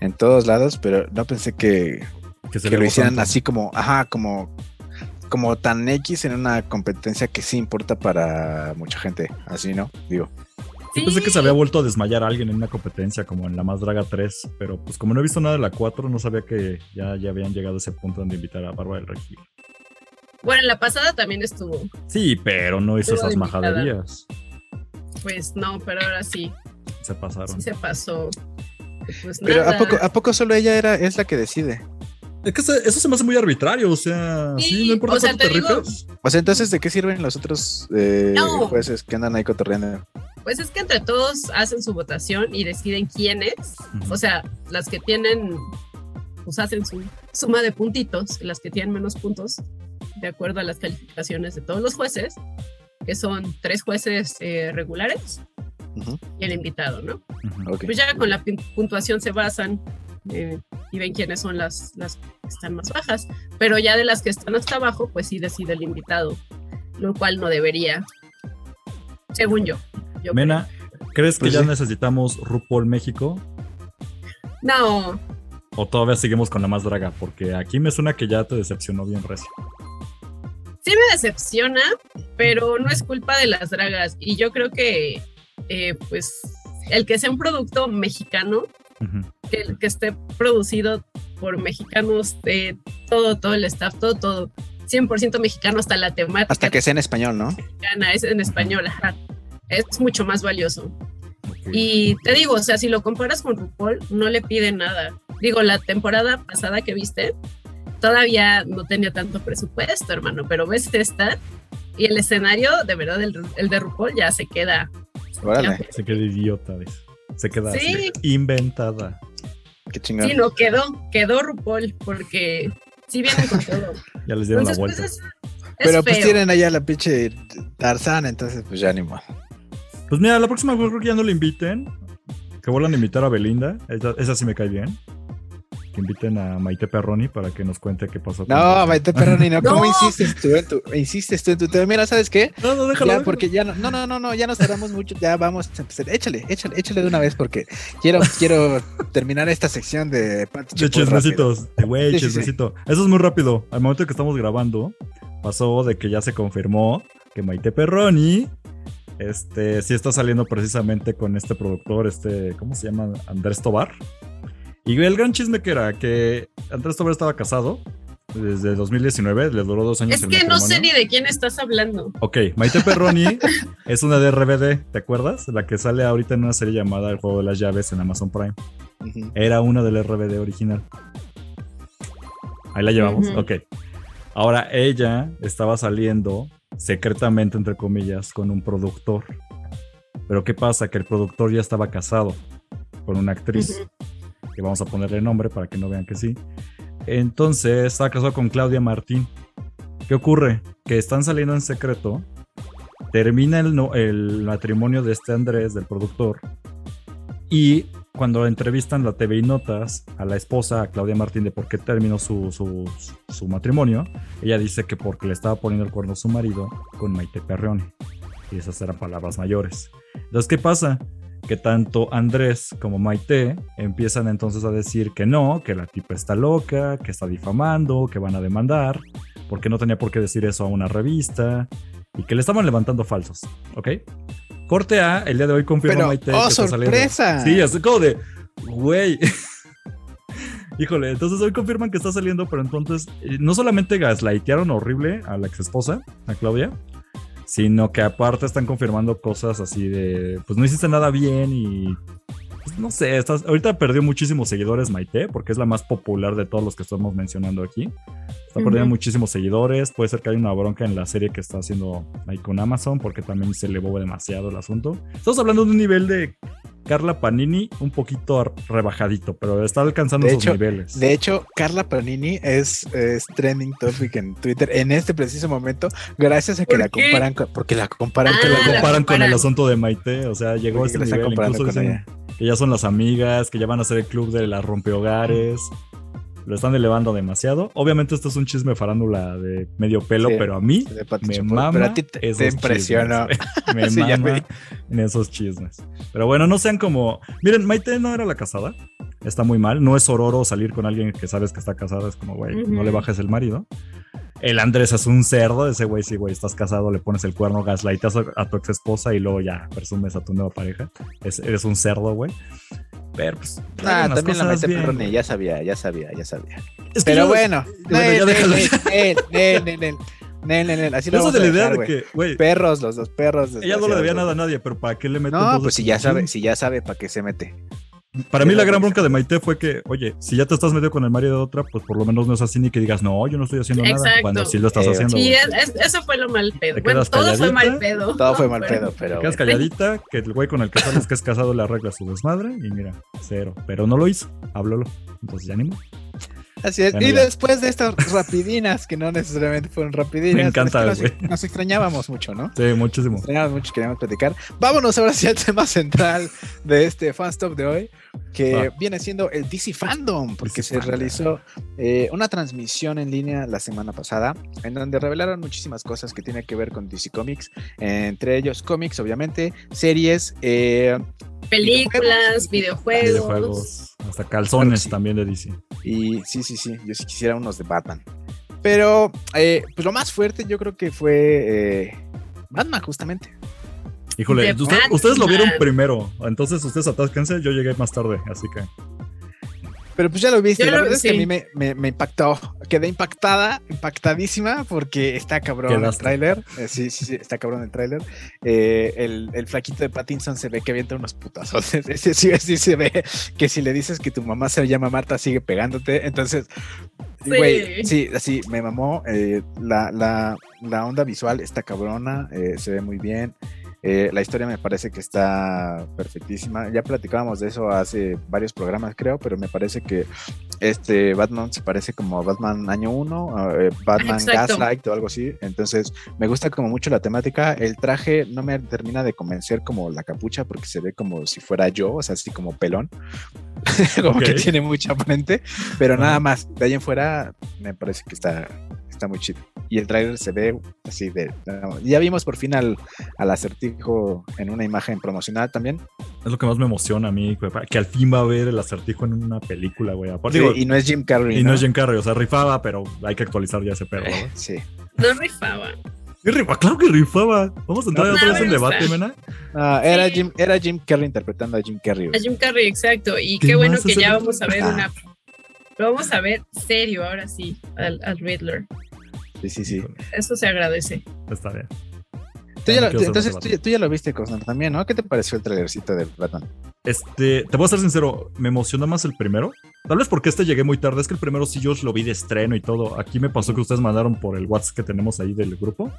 en todos lados, pero no pensé que, Que se que lo hicieran tanto. así como, ajá, como, como tan X en una competencia que sí importa para mucha gente, así, ¿no? Digo, Yo pensé Sí. que se había vuelto a desmayar a alguien en una competencia como en la Más Draga 3, pero pues como no he visto nada de la 4, no sabía que ya, ya habían llegado a ese punto donde invitar a Bárbara del Regil. Bueno, en la pasada también estuvo. Sí, pero no hizo Estuvo esas invitada. majaderías. Pues no, pero ahora sí, Se pasaron. sí se pasó. Pues pero ¿a poco, ¿a poco solo ella era, es la que decide? Es que se- eso se me hace muy arbitrario, o sea, sí, Sí, no importa o sea, cuánto te, te digo- rifes. O sea, entonces, ¿de qué sirven los otros eh, No. jueces que andan ahí cotorreando? Pues es que entre todos hacen su votación y deciden quiénes. O sea, las que tienen, pues hacen su suma de puntitos, las que tienen menos puntos, de acuerdo a las calificaciones de todos los jueces, que son tres jueces eh, regulares y el invitado, ¿no? Ok. Pues ya con la puntuación se basan eh, y ven quiénes son las, las que están más bajas. Pero ya de las que están hasta abajo, pues sí decide el invitado, lo cual no debería, según yo. yo Mena, ¿crees que Pues ya sí. necesitamos RuPaul México? No, ¿O todavía seguimos con la más draga? Porque aquí me suena que ya te decepcionó bien recio. sí me decepciona, pero no es culpa de las dragas. Y yo creo que, eh, pues, el que sea un producto mexicano, Ujú. Que, que esté producido por mexicanos, eh, todo, todo el staff, todo, todo, 100% mexicano, hasta la temática Hasta que sea en español, ¿no? mexicana, es en español, ajá. Es mucho más valioso. Y te digo, o sea, si lo comparas con RuPaul, no le pide nada. Digo, la temporada pasada que viste, todavía no tenía tanto presupuesto, hermano, pero ves esta y el escenario, de verdad, el, el de RuPaul ya se queda. Órale, Se queda idiota, ¿ves? Se queda Sí. así, inventada. Qué chingón. Sí, no, quedó, quedó RuPaul, porque sí vienen con todo. Ya les dieron Entonces, la pues vuelta. es, es Pero pues feo. tienen allá la pinche Tarzán, entonces pues ya ni modo. Pues mira, la próxima creo que ya no le inviten. Que vuelvan a invitar a Belinda. Esa, esa sí me cae bien. Que inviten a Maite Perroni para que nos cuente qué pasó. con No. Maite Perroni, no, ¿cómo No. insistes tú en tu, insistes tú en tu tema? Mira, ¿sabes qué? No, no, déjalo. Ya, déjalo. porque ya no, no, no, no, ya nos tardamos mucho, ya vamos a empezar. Échale, échale, échale de una vez porque quiero, quiero terminar esta sección de Pati De rápido. chismecitos. De güey, Sí, sí, sí. chismecito. Eso es muy rápido. Al momento que estamos grabando, pasó de que ya se confirmó que Maite Perroni. Este, sí está saliendo precisamente con este productor, este, ¿cómo se llama? Andrés Tobar. Y el gran chisme que era que Andrés Tobar estaba casado desde 2019, le duró dos años Es el que no sé ni de quién estás hablando. Ok, Maite Perroni es una de RBD, ¿te acuerdas? La que sale ahorita en una serie llamada El juego de las llaves en Amazon Prime. Era una del RBD original. Ahí la llevamos, Ujú. ok. Ahora ella estaba saliendo secretamente, entre comillas, con un productor. Pero ¿qué pasa? Que el productor ya estaba casado con una actriz, Ujú. Que vamos a ponerle nombre para que no vean que sí. Entonces estaba casado con Claudia Martín. ¿Qué ocurre? Que están saliendo en secreto. Termina el, no- el matrimonio de este Andrés, del productor. Y cuando entrevistan la TV y Notas a la esposa, a Claudia Martín, de por qué terminó su, su, su matrimonio, ella dice que porque le estaba poniendo el cuerno a su marido con Maite Perroni. Y esas eran palabras mayores. Entonces, ¿qué pasa? Que tanto Andrés como Maite empiezan entonces a decir que no, que la tipa está loca, que está difamando, que van a demandar, porque no tenía por qué decir eso a una revista y que le estaban levantando falsos, ¿ok? Corte A, el día de hoy confirma Pero, Maite ¡oh, que está saliendo. sorpresa! Sí, así como de, güey. Híjole, entonces hoy confirman que está saliendo, pero entonces eh, no solamente gaslightearon horrible a la ex esposa, a Claudia, sino que aparte están confirmando cosas así de, pues no hiciste nada bien y pues, no sé, estás, ahorita perdió muchísimos seguidores Maite, porque es la más popular de todos los que estamos mencionando aquí. Está perdiendo muchísimos seguidores, puede ser que haya una bronca en la serie que está haciendo ahí con Amazon, porque también se elevó demasiado el asunto. Estamos hablando de un nivel de Carla Panini un poquito rebajadito, pero está alcanzando De hecho- niveles. De hecho, Carla Panini es, es trending topic en Twitter en este preciso momento, gracias a que ¿Por la qué? comparan con, porque la comparan Ah, que la la comparan con el asunto de Maite, o sea, llegó a porque este la están nivel, incluso dicen. Que ya son las amigas, que ya van a ser el club de las rompehogares. Lo están elevando demasiado. Obviamente esto es un chisme farándula de medio pelo, Sí, pero a mí me mama pero a ti te, te impresionó. chismes. me Sí, mama vi. en esos chismes. Pero bueno, no sean como... Miren, Maite no era la casada. Está muy mal. No es ororo salir con alguien que sabes que está casada. Es como, güey, no le bajes el marido el Andrés es un cerdo, ese güey, sí, güey, estás casado, le pones el cuerno, gaslightas a, tu ex esposa y luego ya presumes a tu nueva pareja. Es, eres un cerdo, güey. Pero pues. Ah, también la mete perrone, ya sabía, ya sabía, ya sabía. Es que Pero bueno, bueno ya Nel, nel, nel. Así lo Eso de la idea de que, güey. Perros, los dos perros. Ella no le debía nada a nadie, pero ¿para qué le mete? No, pues si ya sabe, si ya sabe, ¿para qué se mete? Para mí la gran bronca de Maite fue que, oye, si ya te estás metiendo con el marido de otra, pues por lo menos no es así ni que digas, no, yo no estoy haciendo nada. Exacto. Cuando sí lo estás Eh, haciendo. Sí, es- eso fue lo mal pedo. Bueno, todo fue mal pedo. Todo fue mal pedo, pero. Te quedas calladita, que el güey con el que sales que es casado le arregla su desmadre y mira, cero. Pero no lo hizo, háblalo. Entonces ya ni modo. Así es. Bueno, y ya. después de estas rapidinas, que no necesariamente fueron rapidinas, Me encanta, nos, güey. nos extrañábamos mucho, ¿no? Sí, muchísimo. Nos extrañábamos mucho, queríamos platicar. Vámonos ahora sí al tema central de este fanstop de hoy, que viene siendo el DC Fandom, porque DC se Fandom. realizó eh, una transmisión en línea la semana pasada, en donde revelaron muchísimas cosas que tienen que ver con DC Comics, entre ellos cómics, obviamente, series, eh, Películas, videojuegos. Videojuegos, hasta calzones sí. también de DC. Y sí, sí, sí, yo sí quisiera unos de Batman. Pero, eh, pues lo más fuerte yo creo que fue eh, Batman, justamente. Híjole, De usted- Batman. ustedes lo vieron primero, entonces ustedes atásquense, yo llegué más tarde, así que Pero pues ya lo viste, Yo la lo- verdad es que a sí. mí me, me- me impactó. Quedé impactada, impactadísima, porque está cabrón el Quedaste. tráiler. Eh, sí, sí, sí, está cabrón el tráiler. Eh, el, el flaquito de Pattinson se ve que avienta unos putazos. Ese sí, sí se ve que si le dices que tu mamá se llama Marta, sigue pegándote. Entonces, Sí. güey, sí, así me mamó. Eh, la, la, la onda visual está cabrona, eh, se ve muy bien. Eh, la historia me parece que está perfectísima. Ya platicábamos de eso hace varios programas, creo, pero me parece que este Batman se parece como a Batman año 1, Batman Exacto. Gaslight o algo así. Entonces, me gusta como mucho la temática. El traje no me termina de convencer como la capucha porque se ve como si fuera yo, o sea, así como pelón. como que tiene mucha frente, pero nada más. De ahí en fuera, me parece que está, está muy chido. Y el trailer se ve así de. Ya vimos por fin al, al acertijo en una imagen promocional también. es lo que más me emociona a mí, güey, que al fin va a ver el acertijo en una película, güey. Aparte, Sí, digo, y no es Jim Carrey. y no es Jim Carrey, o sea, rifaba, pero hay que actualizar ya ese perro, ¿verdad? Sí. No rifaba. Y rifa- claro que rifaba. Vamos a entrar No, otra no vez en debate, Mena. Ah, era, Sí. Jim, era Jim Carrey interpretando a Jim Carrey. A. Jim Carrey, exacto. Y ¿Qué qué bueno que ya el- vamos a ver Ah. una. Lo vamos a ver serio ahora sí, al, al Riddler. Sí, sí, sí. Eso se agradece. Está bien. Tú ya lo- entonces tú, ya- tú ya lo viste, Cosnar, también, ¿no? ¿Qué te pareció el trailercito de Batman? Este, te voy a ser sincero, me emociona más el primero. Tal vez porque este llegué muy tarde. Es que el primero sí yo lo vi de estreno y todo. Aquí me pasó que ustedes mandaron por el WhatsApp que tenemos ahí del grupo.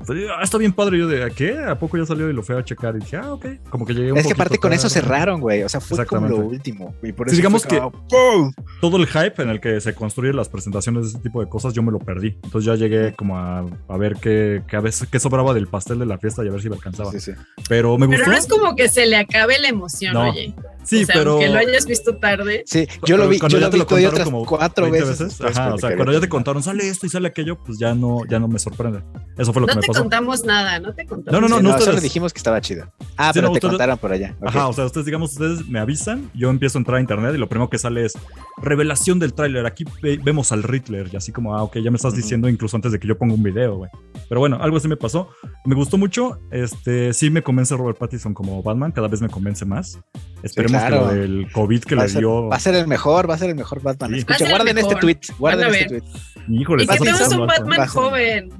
Entonces, ah, está bien padre. Yo de, ¿a qué? ¿A poco ya salió y lo fui a checar? Y dije, ah, ok. Como que llegué un Es que aparte con eso cerraron, güey. O sea, fue como lo último. Y por Sí, eso digamos ¡pum! Todo el hype en el que se construyen las presentaciones de ese tipo de cosas, yo me lo perdí. Entonces ya llegué como a, a ver qué, qué, a veces, qué sobraba del pastel de la fiesta y a ver si me alcanzaba. Sí, sí. Pero me Pero gustó. no es como que se le acabe la emoción, No. oye. Sí, o sea, pero. aunque lo hayas visto tarde. Sí, yo lo vi, cuando yo ya lo te vi lo contaron otras como cuatro 20 veces. Ajá, o sea, cuando ya te contaron, sale esto y sale aquello, pues ya no, ya no me sorprende. Eso fue lo que No me te pasó. contamos nada, no te contamos. No, no, Sí, no, no, solo ustedes. dijimos que estaba chido. Ah, Sí, pero no, te ustedes- contaron por allá. Ajá, o sea, ustedes, digamos, ustedes me avisan, yo empiezo a entrar a internet y lo primero que sale es revelación del tráiler. Aquí ve- vemos al Riddler y así como, ah, ok, ya me estás diciendo incluso antes de que yo ponga un video, güey. Pero bueno, algo así me pasó. Me gustó mucho. Este, sí me convence Robert Pattinson como Batman, cada vez me convence más. Esperemos claro. que lo del COVID que Va le a, ser, dio. va a ser el mejor, va a ser el mejor Batman. Sí. Escucha, guarden este mejor. tweet, guarden este tweet. Híjole, Y que tenemos un Batman. Joven.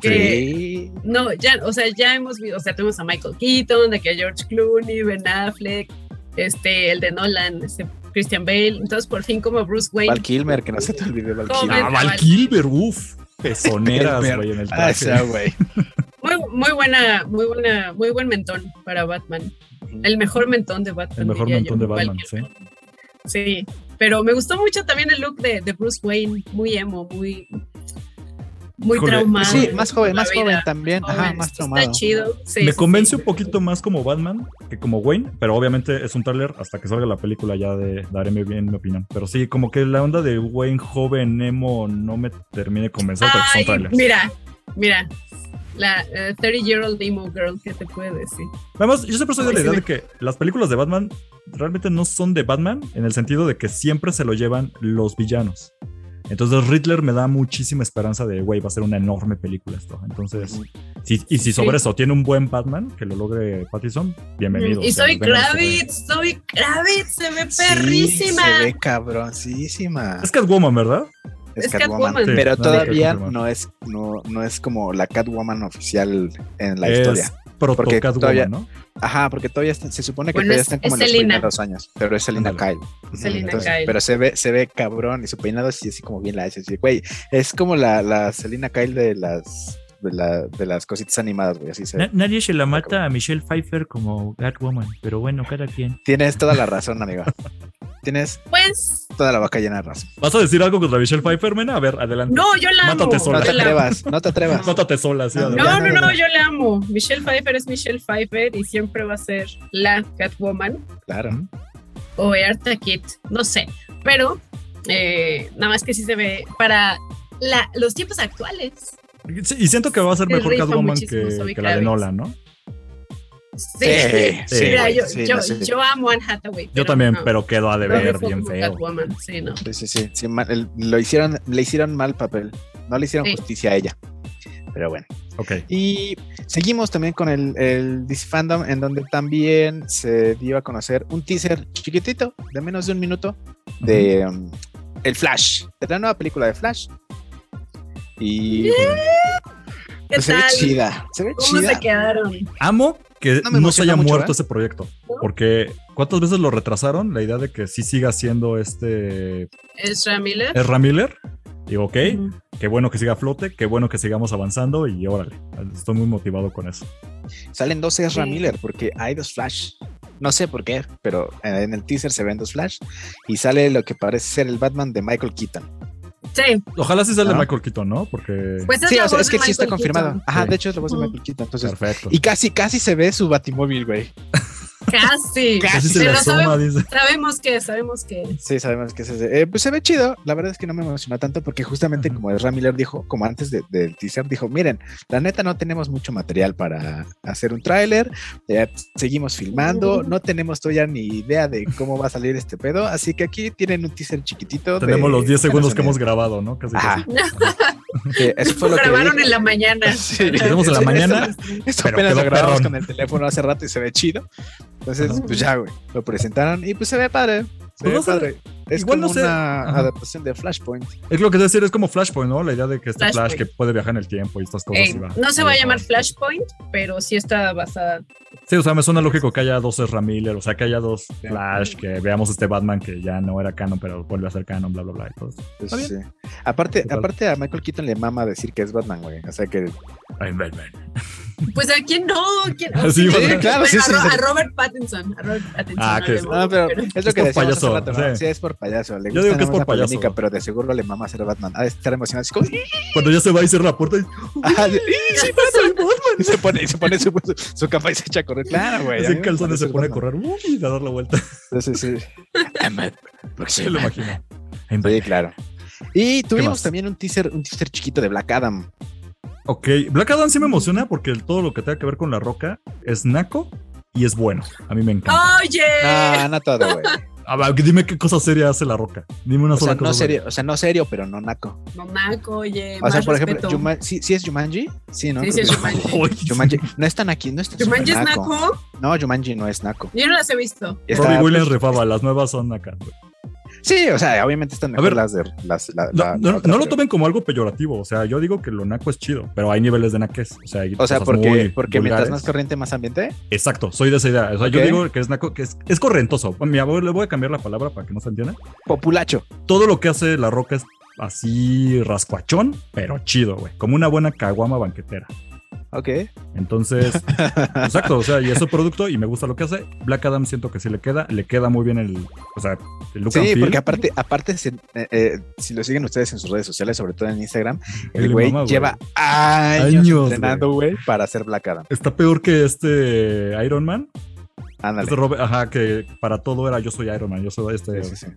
Que Sí. no, ya, o sea, ya hemos visto, o sea, tenemos a Michael Keaton, de que a George Clooney, Ben Affleck, este, el de Nolan, este, Christian Bale. Entonces, por fin, como Bruce Wayne. Val Kilmer, que no se te olvide Val. Kilmer. Ah, Val Kilmer, uff. Pezoneras, güey, en el Ah, traje. esa, güey. Muy, muy buena, muy buena, muy buen mentón para Batman. El mejor mentón de Batman. El mejor mentón yo, de Batman, sí. Sí, pero me gustó mucho también el look de, de Bruce Wayne, muy emo, muy, muy traumado. Sí, más joven, más vida. joven también. Ajá, Joven, más está traumado. chido. sí, Me sí, convence sí. un poquito más como Batman que como Wayne, pero obviamente es un tráiler hasta que salga la película ya de, daré mi- bien mi opinión. Pero sí, como que la onda de Wayne joven, emo, no me termine de convencer porque son Ay, trailers. mira, mira. La eh, 30 year old emo girl, ¿qué te puede decir? Vamos, yo siempre soy de la idea de que las películas de Batman realmente no son de Batman en el sentido de que siempre se lo llevan los villanos. Entonces Riddler me da muchísima esperanza de, güey, va a ser una enorme película esto. Entonces, si- y si sobre Sí. eso tiene un buen Batman, que lo logre Pattinson, bienvenido. Y o sea, soy. Kravitz, soy Kravitz, se ve Sí, perrísima. se ve cabroncísima. Es Catwoman, ¿verdad? Es Catwoman. Sí, pero todavía no, es, no, no es como la Catwoman oficial en la es historia. proto Porque Catwoman, todavía- ¿no? Ajá, porque todavía está- se supone que Bueno, todavía es- están como es en los Selina. primeros años, pero es Selina Ándale. Kyle. Selina Entonces, Kyle. Pero se ve, se ve cabrón y su peinado sí así como bien la hace. Así, güey, es como la, la Selina Kyle de las de, la, de las cositas animadas, güey. Así se ve. nadie se la mata a Michelle Pfeiffer como Catwoman, pero bueno, cada quien. Tienes toda la razón, amigo. Tienes Pues, toda la boca llena de razón. ¿Vas a decir algo contra Michelle Pfeiffer, Mena? A ver, adelante. no, yo la amo. Mátate sola. No te atrevas, no te atrevas. Nótate sola, sí. No. No, no, no, no, no. yo la amo. Michelle Pfeiffer es Michelle Pfeiffer y siempre va a ser la Catwoman Claro. o Eartha Kitt, no sé. Pero, eh, nada más que sí se ve para la- los tiempos actuales. Sí, y siento que va a ser Se mejor Catwoman que, que la de. Nolan, ¿no? Sí, sí, Mira, yo, sí, yo, no sé. yo amo a Anne Hathaway. Yo también, no, pero quedó a deber bien feo. Sí, no. Sí, sí, sí. sí, mal- el- lo hicieron, le hicieron mal papel. No le hicieron Sí. justicia a ella. Pero bueno. Ok. Y seguimos también con el, el DC Fandom, en donde también se dio a conocer un teaser chiquitito, de menos de un minuto, de um, El Flash, de la nueva película de Flash. Y ¿Qué pues, se ve chida, se ve ¿Cómo chida. se quedaron? Amo que No se haya mucho, muerto ¿eh? ese proyecto. Porque ¿cuántas veces lo retrasaron? La idea de que sí siga siendo este Ezra Miller. Ezra Miller. Digo, ok, qué bueno que siga a flote, qué bueno que sigamos avanzando y órale. Estoy muy motivado con eso. Salen dos Ezra Sí. Miller, porque hay dos Flash. No sé por qué, pero en el teaser se ven dos Flash. Y sale lo que parece ser el Batman de Michael Keaton. Sí, Ojalá sí sea el de ¿No? Michael Keaton, ¿no? Porque... pues es Sí, la o sea, voz es que sí está confirmado. Ajá, Sí. de hecho es la voz de Ujú. Michael Keaton. Entonces, Perfecto. y casi, casi se ve su batimóvil, güey. Casi. Así se le Pero asoma, sabe- dice. sabemos que, sabemos que. Sí, sabemos que es ese. Eh, pues se ve chido. La verdad es que no me emociona tanto porque justamente como Ezra Miller dijo, como antes de- del teaser, dijo, miren, la neta no tenemos mucho material para hacer un tráiler. eh, seguimos filmando. No tenemos todavía ni idea de cómo va a salir este pedo. Así que aquí tienen un teaser chiquitito. de- Tenemos los 10 segundos que hemos grabado, ¿no? Casi, casi. Eso fue Lo lo que grabaron en la mañana. Sí. Tenemos en la Esto- mañana, Esto pero apenas lo grabamos perrón. con el teléfono hace rato y se ve chido. Entonces, Ajá. pues ya, güey, lo presentaron y pues se ve padre. Se Pues ve no padre. Es igual como no sé. una Ajá. adaptación de Flashpoint. Es lo que decir, es como Flashpoint, ¿no? La idea de que este Flash que puede viajar en el tiempo y estas cosas. Ey, y va- no se va a llamar Flashpoint, pero sí está basada. Sí, o sea, me suena lógico que haya dos Ezra Miller, o sea, que haya dos Sí. Flash, que veamos este Batman que ya no era canon, pero vuelve a ser canon, bla, bla, bla. y todo. Pues, Está bien. sí. Aparte, aparte a Michael Keaton le mama decir que es Batman, güey. O sea que I'm Batman. Pues a quién no, ¿Quién? Sí, sí, claro, sí, a, sí, Ro- sí. a Robert Pattinson. A Robert Pattinson. Ah, no que es- No, pero es lo Es que por decíamos hace payaso, rato, ¿no? sí. Sí, es por payaso. Le Yo gusta digo que es por polémica, payaso. pero de seguro le mama ser Batman. Ha de estar emocionado. así como, Cuando ya se va y cierra la puerta y "Ah, sí, sí, Batman". Y se pone, y se pone su, su capa y se echa a correr. Claro, güey. me calzones se pone a correr uy, y a dar la vuelta. Sí. Soy Se lo imagino. I'm Sí, claro. Y tuvimos también un teaser, un teaser chiquito de Black Adam. Ok, Black Adam sí me emociona porque todo lo que tenga que ver con la roca es naco y es bueno. A mí me encanta. Oye, No, no todo, güey. A ver, dime qué cosa seria hace la roca. Dime una O sola sea, cosa. no seria. serio, o sea, no serio, pero no naco. No, naco, oye. O sea, por ejemplo. Yuma- ¿sí, sí es Jumanji? Sí, ¿no? Sí, es Jumanji. Uy, Jumanji. No están aquí, no está ¿Jumanji es naco? No, Jumanji no es naco. Yo no las he visto. Está, Robbie Williams pues, rifaba, las nuevas son acá. güey. Sí, o sea, obviamente están mejor ver, las de las. la- No, la- no- la otra, no lo tomen como algo peyorativo. O sea, yo digo que lo naco es chido, pero hay niveles de naques. O sea, hay O sea, porque, muy porque mientras más corriente, más ambiente. Exacto, soy de esa idea. O sea, yo digo que es naco, que es, es correntoso. Mi abuelo le voy a cambiar la palabra para que no se entienda. Populacho. Todo lo que hace la roca es así rascuachón, pero chido, güey. Como una buena caguama banquetera. Ok. Entonces, exacto, o sea, y es su producto y me gusta lo que hace. Black Adam siento que sí le queda, le queda muy bien el, o sea, el look and Sí, feel. porque aparte, aparte si, eh, eh, si lo siguen ustedes en sus redes sociales, sobre todo en Instagram, El güey lleva años, Años, entrenando, güey, para hacer Black Adam. Está peor que este Iron Man. Ándale. Este Robert- ajá, que para todo era yo soy Iron Man, yo soy este. Sí, sí, sí.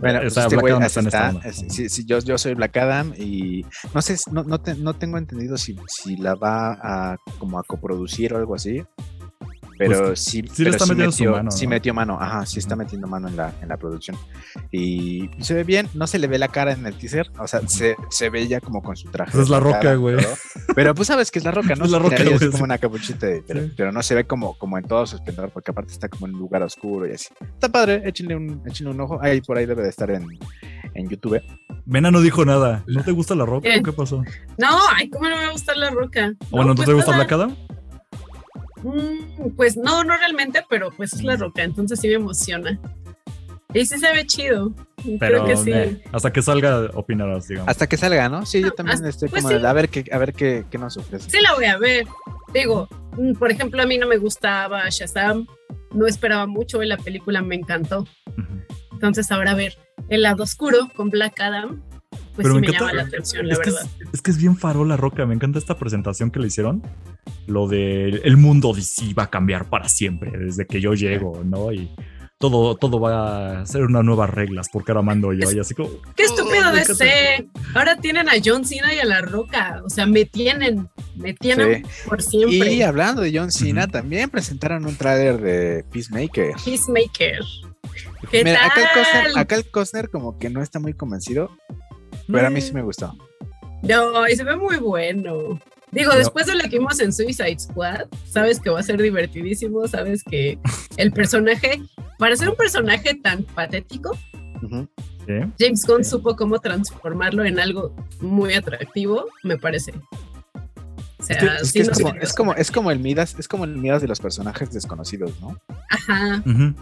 Bueno, O pues sea, este Black güey Adam está. Es- sí, sí, yo, yo soy Black Adam y no sé, no, no, te- no tengo entendido si, si la va a como a coproducir o algo así. Pero Pues, sí, sí le pero está metiendo su metió, mano, sí ¿no? metió mano, ajá, sí está metiendo mano en la, en la producción. Y se ve bien, no se le ve la cara en el teaser, o sea, se, se ve ya como con su traje. Pues es la roca, güey. Pero, pero, pues sabes que es la roca, ¿no? Es la roca, güey, como sí. una capuchita, de- pero, Sí. pero no se ve como, como en todo su esplendor, porque aparte está como en un lugar oscuro y así. Está padre, échenle un, échenle un ojo. Ahí por ahí debe de estar en, en YouTube. Vena no dijo nada. ¿No te gusta la roca? ¿Qué? o ¿Qué pasó? No, ay, ¿cómo no me va a gustar la roca? O bueno, ¿no pues te gusta nada. Black Adam? Mm, pues no, no realmente, pero pues es la roca, entonces sí me emociona. Y sí se ve chido. Pero Creo que sí. eh, hasta que salga opinarás, digamos. Hasta que salga, ¿no? Sí, yo también hasta- estoy pues como de a ver qué, a ver qué, qué nos ofrece. Sí la voy a ver. Digo, mm, por ejemplo, a mí no me gustaba Shazam. No esperaba mucho y la película me encantó. Entonces ahora a ver el lado oscuro con Black Adam, pues Pero sí me me, encanta- llama la atención, la Es que verdad. es, es que es bien farol la roca. Me encanta esta presentación que le hicieron. Lo de el mundo DC va a cambiar para siempre desde que yo llego, ¿no? Y todo, todo va a ser unas nuevas reglas porque ahora mando yo. Y así como. Qué estúpido Oh, me de ser. Ahora tienen a John Cena y a La Roca. O sea, me tienen, me tienen por siempre. Y hablando de John Cena, también presentaron un tráiler de Peacemaker. Peacemaker. ¿Qué Mira, acá el? Costner, acá el Costner como que no está muy convencido, pero a mí sí me gustó. No, y se ve muy bueno. Digo, No. después de lo que vimos en Suicide Squad, sabes que va a ser divertidísimo, sabes que el personaje, para ser un personaje tan patético. James Gunn Sí. supo cómo transformarlo en algo muy atractivo, me parece. O sea, Es que, es, sí que es nos como, es, como, es como el Midas, es como el Midas de los personajes desconocidos, ¿no? Ajá. Ujú.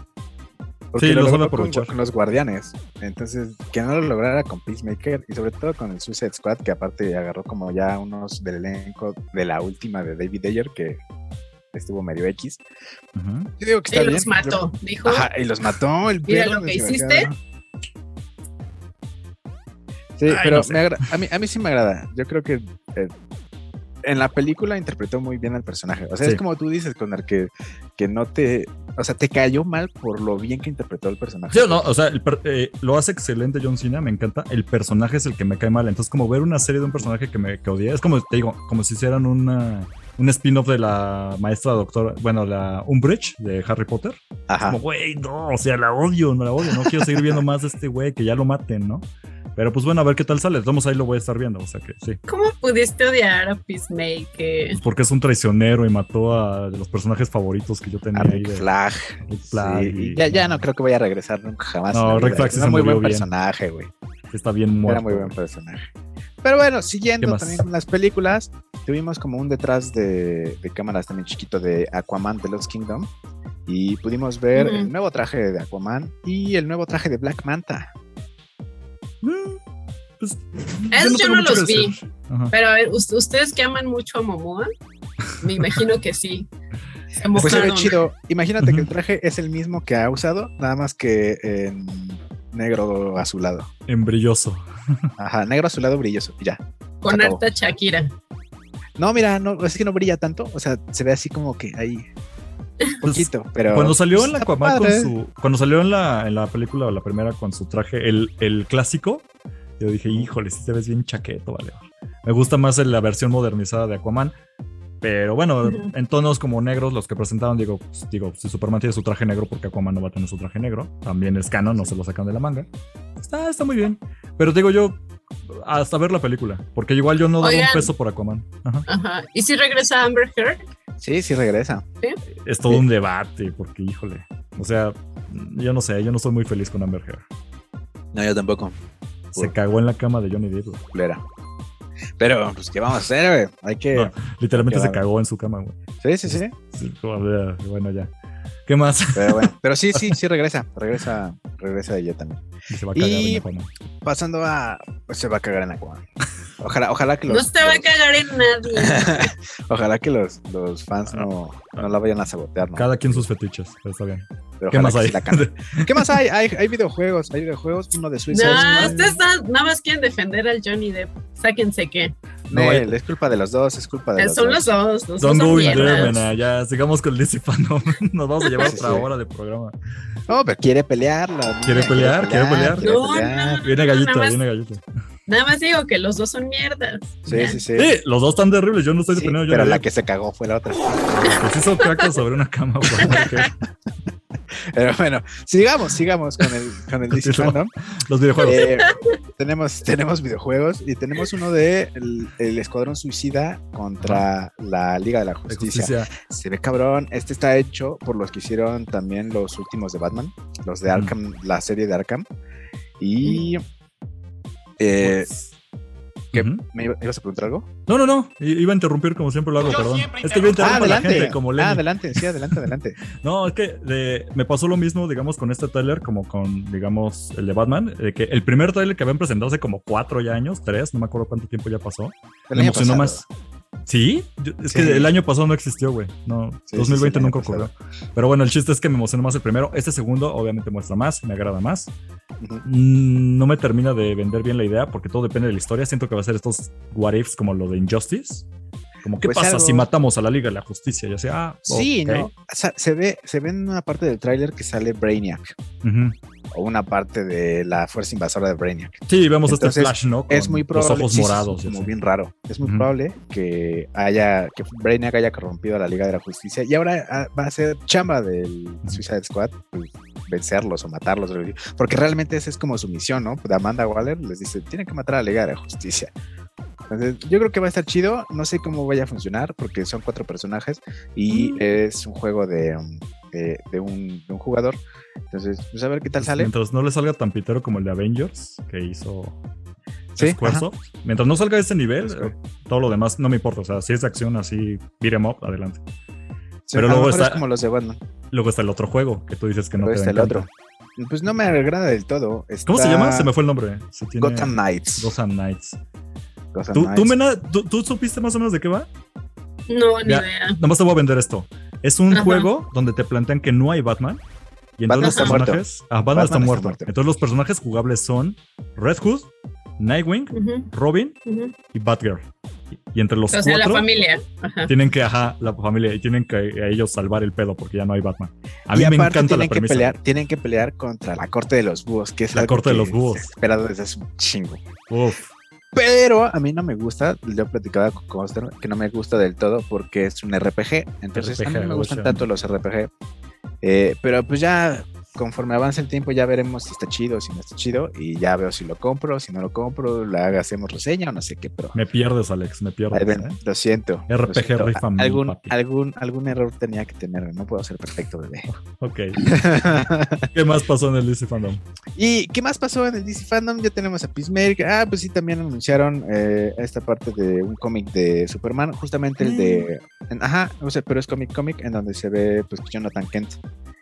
Porque Sí, lo sabe logró con, con los guardianes. Entonces, que no lo lograra con Peacemaker y sobre todo con el Suicide Squad, que aparte agarró como ya unos del elenco de la última de David Ayer, que estuvo medio X. Yo digo que Y está bien. los mató, dijo. Ajá, y los mató el Mira lo que hiciste. Sí, Ay, pero no sé. me agra- a, mí, a mí sí me agrada. Yo creo que eh, en la película interpretó muy bien al personaje. O sea, Sí. es como tú dices, con el que, que no te. O sea, te cayó mal por lo bien que interpretó el personaje. Sí o no, o sea, el eh, lo hace excelente John Cena, me encanta. El personaje es el que me cae mal. Entonces, como ver una serie de un personaje que me que odié, es como te digo, como si hicieran una, un spin-off de la maestra doctora, bueno, la Umbridge de Harry Potter. Ajá. Como, güey, no, o sea, la odio, no la odio, no quiero seguir viendo más de este güey, que ya lo maten, ¿no? Pero pues bueno, a ver qué tal sale. Vamos ahí lo voy a estar viendo, o sea que sí. ¿Cómo pudiste odiar a Peacemaker? Pues porque es un traicionero y mató a de los personajes favoritos que yo tenía A ahí. Rick de- Flag. Rick Flag Sí, y- ya, ya no creo que vaya a regresar nunca jamás. No, Rick. Flag sí se muy buen bien. personaje, güey. Está bien muerto. Era muy buen personaje. Pero bueno, ¿Qué siguiendo también con las películas, tuvimos como un detrás de, de cámaras también chiquito de Aquaman The Lost Kingdom. Y pudimos ver el nuevo traje de Aquaman y el nuevo traje de Black Manta. Pues, Esos yo no los vi. Ajá. Pero a ver, ¿ust- ustedes que aman mucho a Momoa, me imagino que sí. Se Pues se ve chido. Imagínate que el traje es el mismo que ha usado, nada más que en negro azulado. En brilloso. Ajá, negro azulado brilloso. ya. con harta Shakira. No, mira, no, es que no brilla tanto. O sea, se ve así como que ahí. Poquito, pero. Cuando salió en la Aquaman con su. Cuando salió en la, en la película, la primera con su traje, el, el clásico, yo dije, híjole, si te ves bien chaqueto, vale. Me gusta más la versión modernizada de Aquaman. Pero bueno, en tonos como negros, los que presentaron, digo, pues, digo, si Superman tiene su traje negro, porque Aquaman no va a tener su traje negro. También es canon, no se lo sacan de la manga. Está, está muy bien. Pero digo yo, hasta ver la película, porque igual yo no doy un peso por Aquaman. Ajá. Ajá. ¿Y si regresa Amber Heard? Sí, sí regresa. Es todo Sí. un debate, porque híjole. O sea, yo no sé, yo no soy muy feliz con Amber Heard. No, yo tampoco. Se cagó en la cama de Johnny Depp. Culera. Pero, pues, ¿qué vamos a hacer, güey? Hay que. No, literalmente se cagó en su cama, güey. Sí, sí, sí. Sí, Bueno, ya. ¿Qué más? Pero bueno. Pero sí, sí, sí regresa. Regresa, regresa ella también. Y se va a cagar Y- en Aquaman. Pasando a. Pues se va a cagar en Aquaman. Ojalá, ojalá que los. No se va a cagar en nadie. ojalá que los, los fans no, no la vayan a sabotear, ¿no? Cada quien sus fetiches, pero está bien. Pero ¿Qué más hay? ¿Qué más hay? hay? Hay videojuegos, hay videojuegos, uno de Suicide No, ustedes na- nada más quieren defender al Johnny Depp. Sáquense que. No, Nel, es culpa de los dos, es culpa de los Son dos. los dos. Los dos Don't son go in there. Ya, sigamos con DC Fandom. Nos vamos a llevar Sí, otra sí. hora de programa. No, pero quiere pelearla. ¿Quiere pelear? ¿Quiere pelear? quiere No, pelear. no. Viene gallita, más. viene gallita. Nada más digo que los dos son mierdas. Sí, Ya. sí, sí. Sí, los dos están terribles. Yo no estoy Sí, defendiendo pero la que se cagó fue la otra. Que se hizo caca sobre una cama. por Pero bueno, sigamos, sigamos con el, con el DC. Fandom. Los videojuegos. Eh, tenemos, tenemos videojuegos y tenemos uno de el, el Escuadrón Suicida contra la Liga de la Justicia. justicia. Se ve cabrón. Este está hecho por los que hicieron también los últimos de Batman, los de. Arkham, la serie de Arkham. Y. eh, ¿qué? Ujú. ¿Me iba- ibas a preguntar algo? No, no, no. Iba a interrumpir como siempre lo hago, perdón. Es que yo interrumpo a la gente como Ah, Lenny. adelante, sí, adelante, adelante. No, es que de- me pasó lo mismo, digamos, con este tráiler como con, digamos, el de Batman. de que el primer tráiler que habían presentado hace como cuatro ya años, tres, no me acuerdo cuánto tiempo ya pasó. El me año emocionó pasado. más. ¿Sí? Yo- es Sí. que el año pasado no existió, güey. No, Sí, sí, 2020 sí, nunca ocurrió. Pero bueno, el chiste es que me emocionó más el primero. Este segundo, obviamente, muestra más, me agrada más. Mm, No me termina de vender bien la idea porque todo depende de la historia. Siento que va a ser estos what ifs como lo de Injustice. Como, ¿qué Pues pasa algo- si matamos a la Liga de la Justicia? Ya sea, ah, Sí. ¿no? O sea, se ve, se ve en una parte del tráiler que sale Brainiac o una parte de la fuerza invasora de Brainiac. Sí, vemos Entonces, este flash, ¿no? Con es muy Los probable, ojos sí, sí, sí, morados. y como bien raro. Es muy probable que haya que Brainiac haya corrompido a la Liga de la Justicia y ahora ah, va a ser chamba del Suicide Squad pues, vencerlos o matarlos, porque realmente esa es como su misión, ¿no? De Amanda Waller les dice, tienen que matar a la Liga de la Justicia. Entonces, yo creo que va a estar chido, no sé cómo vaya a funcionar porque son cuatro personajes y Mm. es un juego de, de, de un, de un jugador. Entonces, pues a ver qué tal Pues, sale. Mientras no le salga tan pitero como el de Avengers, que hizo Sí, Squaresoft. Mientras no salga a ese nivel, eh, todo lo demás no me importa. O sea, si es de acción así, beat 'em up, adelante. Sí, pero a lo luego mejor está- es como los de Batman. Luego está el otro juego, que tú dices que no te está el encanta. otro. Pues no me agrada del todo. ¿Cómo se llama? Se me fue el nombre. Se tiene- Gotham Knights. Gotham Knights. ¿Tú, tú, Knights. Mena, ¿tú, tú supiste más o menos de qué va? No, ni Ya. idea. Nada más te voy a vender esto. Es un Ajá. juego donde te plantean que no hay Batman. Y entonces Batman los muerto. personajes. Ah, Batman, Batman está está muerto. muerto. Entonces los personajes jugables son Red Hood, Nightwing, Ujú, Robin ujú. y Batgirl. Y, entre los O sea, la cuatro familia. Ajá. tienen que, ajá, la familia, y tienen que a ellos salvar el pedo porque ya no hay Batman. A mí y me encanta la tienen que premisa. pelear, tienen que pelear contra la corte de los búhos, que es La corte de que los búhos. Esperado desde hace un chingo. Uf, Pero a mí no me gusta, yo platicaba con Coster que no me gusta del todo porque es un RPG. Entonces a mí RPG, no me gustan tanto los RPG. Eh, pero pues ya conforme avance el tiempo ya veremos si está chido, si no está chido. Y ya veo si lo compro, si no lo compro, la hacemos reseña o no sé qué. Pero me pierdes, Alex, me pierdes. ¿eh? lo siento. lo RPG siento. rifa mil, algún, papi. algún, algún error tenía que tener. No puedo ser perfecto, bebé. Ok. ¿Qué más pasó en el DC Fandom? ¿Y qué más pasó en el DC Fandom? Ya tenemos a Peacemaker. Ah, pues sí, también anunciaron eh, esta parte de un cómic de Superman, justamente el de. en- ajá, o sea, pero es cómic cómic en donde se ve pues Jonathan Kent,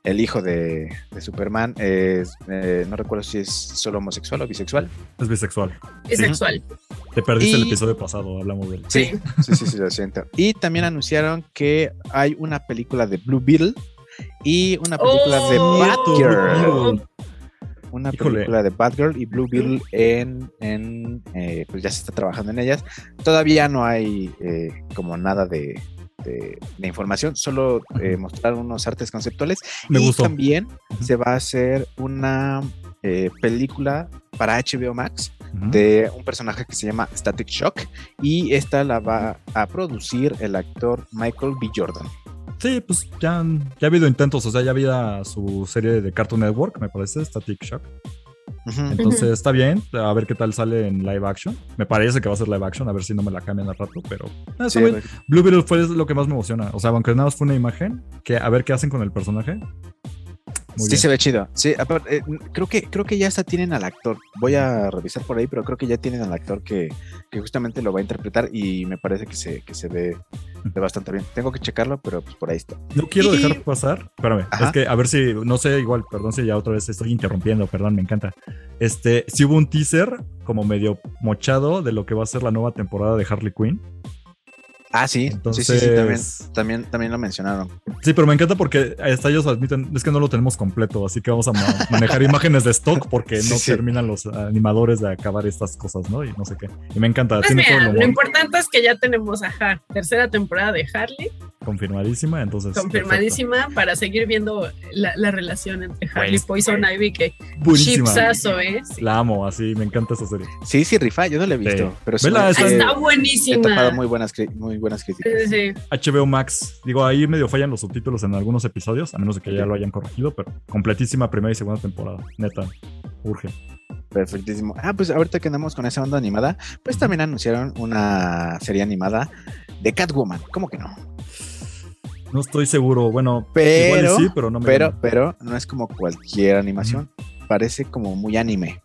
el hijo de, de Superman, es, eh, no recuerdo si es solo homosexual o bisexual. Es bisexual. Es Sí. sexual. Te perdiste el Y- episodio pasado, hablamos de él. Sí. Sí, sí, sí, lo siento. Y también anunciaron que hay una película de Blue Beetle y una película de Oh, Batgirl. oh, una Híjole. película de Batgirl y Blue Beetle en, en eh, pues ya se está trabajando en ellas. Todavía no hay eh, como nada de, de- de información, solo eh, mostraron unos artes conceptuales. Me y gustó. también se va a hacer una eh, película para HBO Max de un personaje que se llama Static Shock y esta la va a producir el actor Michael B. Jordan. Sí, pues ya, ya ha habido intentos, o sea, ya había su serie de Cartoon Network, me parece, Static Shock. Entonces está bien, a ver qué tal sale en live action. Me parece que va a ser live action, a ver si no me la cambian al rato, pero está Sí, bien. Blue Beetle fue lo que más me emociona. O sea, aunque nada más fue una imagen, que a ver qué hacen con el personaje. Muy sí bien. se ve chido. Sí, aparte, eh, creo que creo que ya hasta tienen al actor. Voy a revisar por ahí, pero creo que ya tienen al actor que, que justamente lo va a interpretar y me parece que se, que se ve bastante bien. Tengo que checarlo, pero pues por ahí está. No quiero Y- dejar pasar. Espérame, Ajá. es que a ver si, no sé, igual, perdón si ya otra vez estoy interrumpiendo, perdón, me encanta. Este, sí hubo un teaser como medio mochado de lo que va a ser la nueva temporada de Harley Quinn. Ah, sí, Entonces, sí, sí, sí, también, también, también lo mencionaron. Sí, pero me encanta porque hasta ellos admiten, es que no lo tenemos completo, así que vamos a ma- manejar imágenes de stock porque Sí, no sí. terminan los animadores de acabar estas cosas, ¿no? Y no sé qué. Y me encanta, Pues tiene mira, lo importante es que ya tenemos, ajá, tercera temporada de Harley, confirmadísima, entonces. confirmadísima, para seguir viendo la, la relación entre Harley y Pues, Poison Ivy, que perfecto. Buenísima. chipsazo, ¿eh? Sí. La amo, así, me encanta esa serie. Sí, sí, rifa, yo no lo he visto, Sí. pero sí Vela, está- eh, Está he buenísima. muy buenas, muy buenas críticas. Sí, sí, sí. HBO Max, digo, ahí medio fallan los subtítulos en algunos episodios, a menos de que ya lo hayan corregido, pero completísima primera y segunda temporada, neta, urge. Perfectísimo. Ah, pues ahorita que andamos con esa onda animada, pues también anunciaron una serie animada de Catwoman. ¿Cómo que no? No estoy seguro, bueno, Pero- igual sí, pero no me Pero, pero no es como cualquier animación. Parece como muy anime.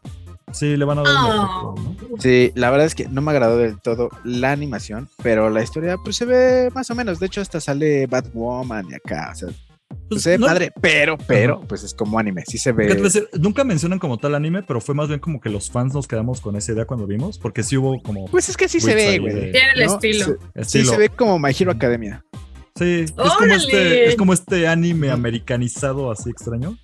Sí, le van a dar un efecto, ¿no? Sí, la verdad es que no me agradó del todo la animación, pero la historia pues se ve más o menos. De hecho, hasta sale Batwoman y acá. O sea, pues, Pues, se ve no- padre, pero, pero, pues es como anime. Sí se ve. decir, nunca mencionan como tal anime, pero fue más bien como que los fans nos quedamos con esa idea cuando vimos, porque sí hubo como Pues es que sí se ve, güey. Tiene el ¿no? estilo. Se- Sí, estilo. se ve como My Hero Academia. Sí, es como, ¡Órale! este, es como este anime americanizado así extraño.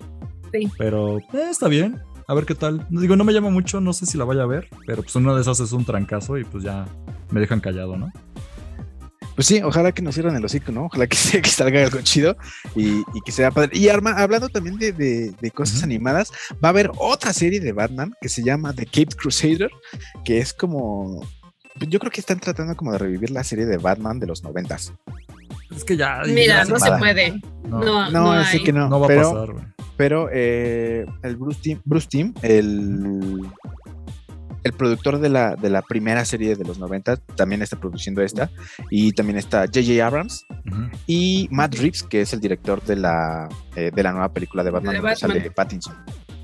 Sí. Pero eh, está bien. A ver qué tal. No Digo, no me llama mucho, no sé si la vaya a ver, pero pues una de esas es un trancazo y pues ya me dejan callado, ¿no? Pues sí, ojalá que nos cierren el hocico, ¿no? Ojalá que, se- que salga algo chido y, y que sea padre. Y Arma, hablando también de, de- de cosas animadas, va a haber otra serie de Batman que se llama The Caped Crusader, que es como. Yo creo que están tratando como de revivir la serie de Batman de los noventas. Es que ya. Mira, ya no se nada. puede. No, No, No, no, así que no. no va a pasar, güey. pero eh, el Bruce Team, Bruce Timm, el, el productor de la, de la primera serie de los 90, también está produciendo esta. Y también está J.J. Abrams y Matt Reeves, que es el director de la, eh, de la nueva película de Batman, De donde Batman. sale Pattinson.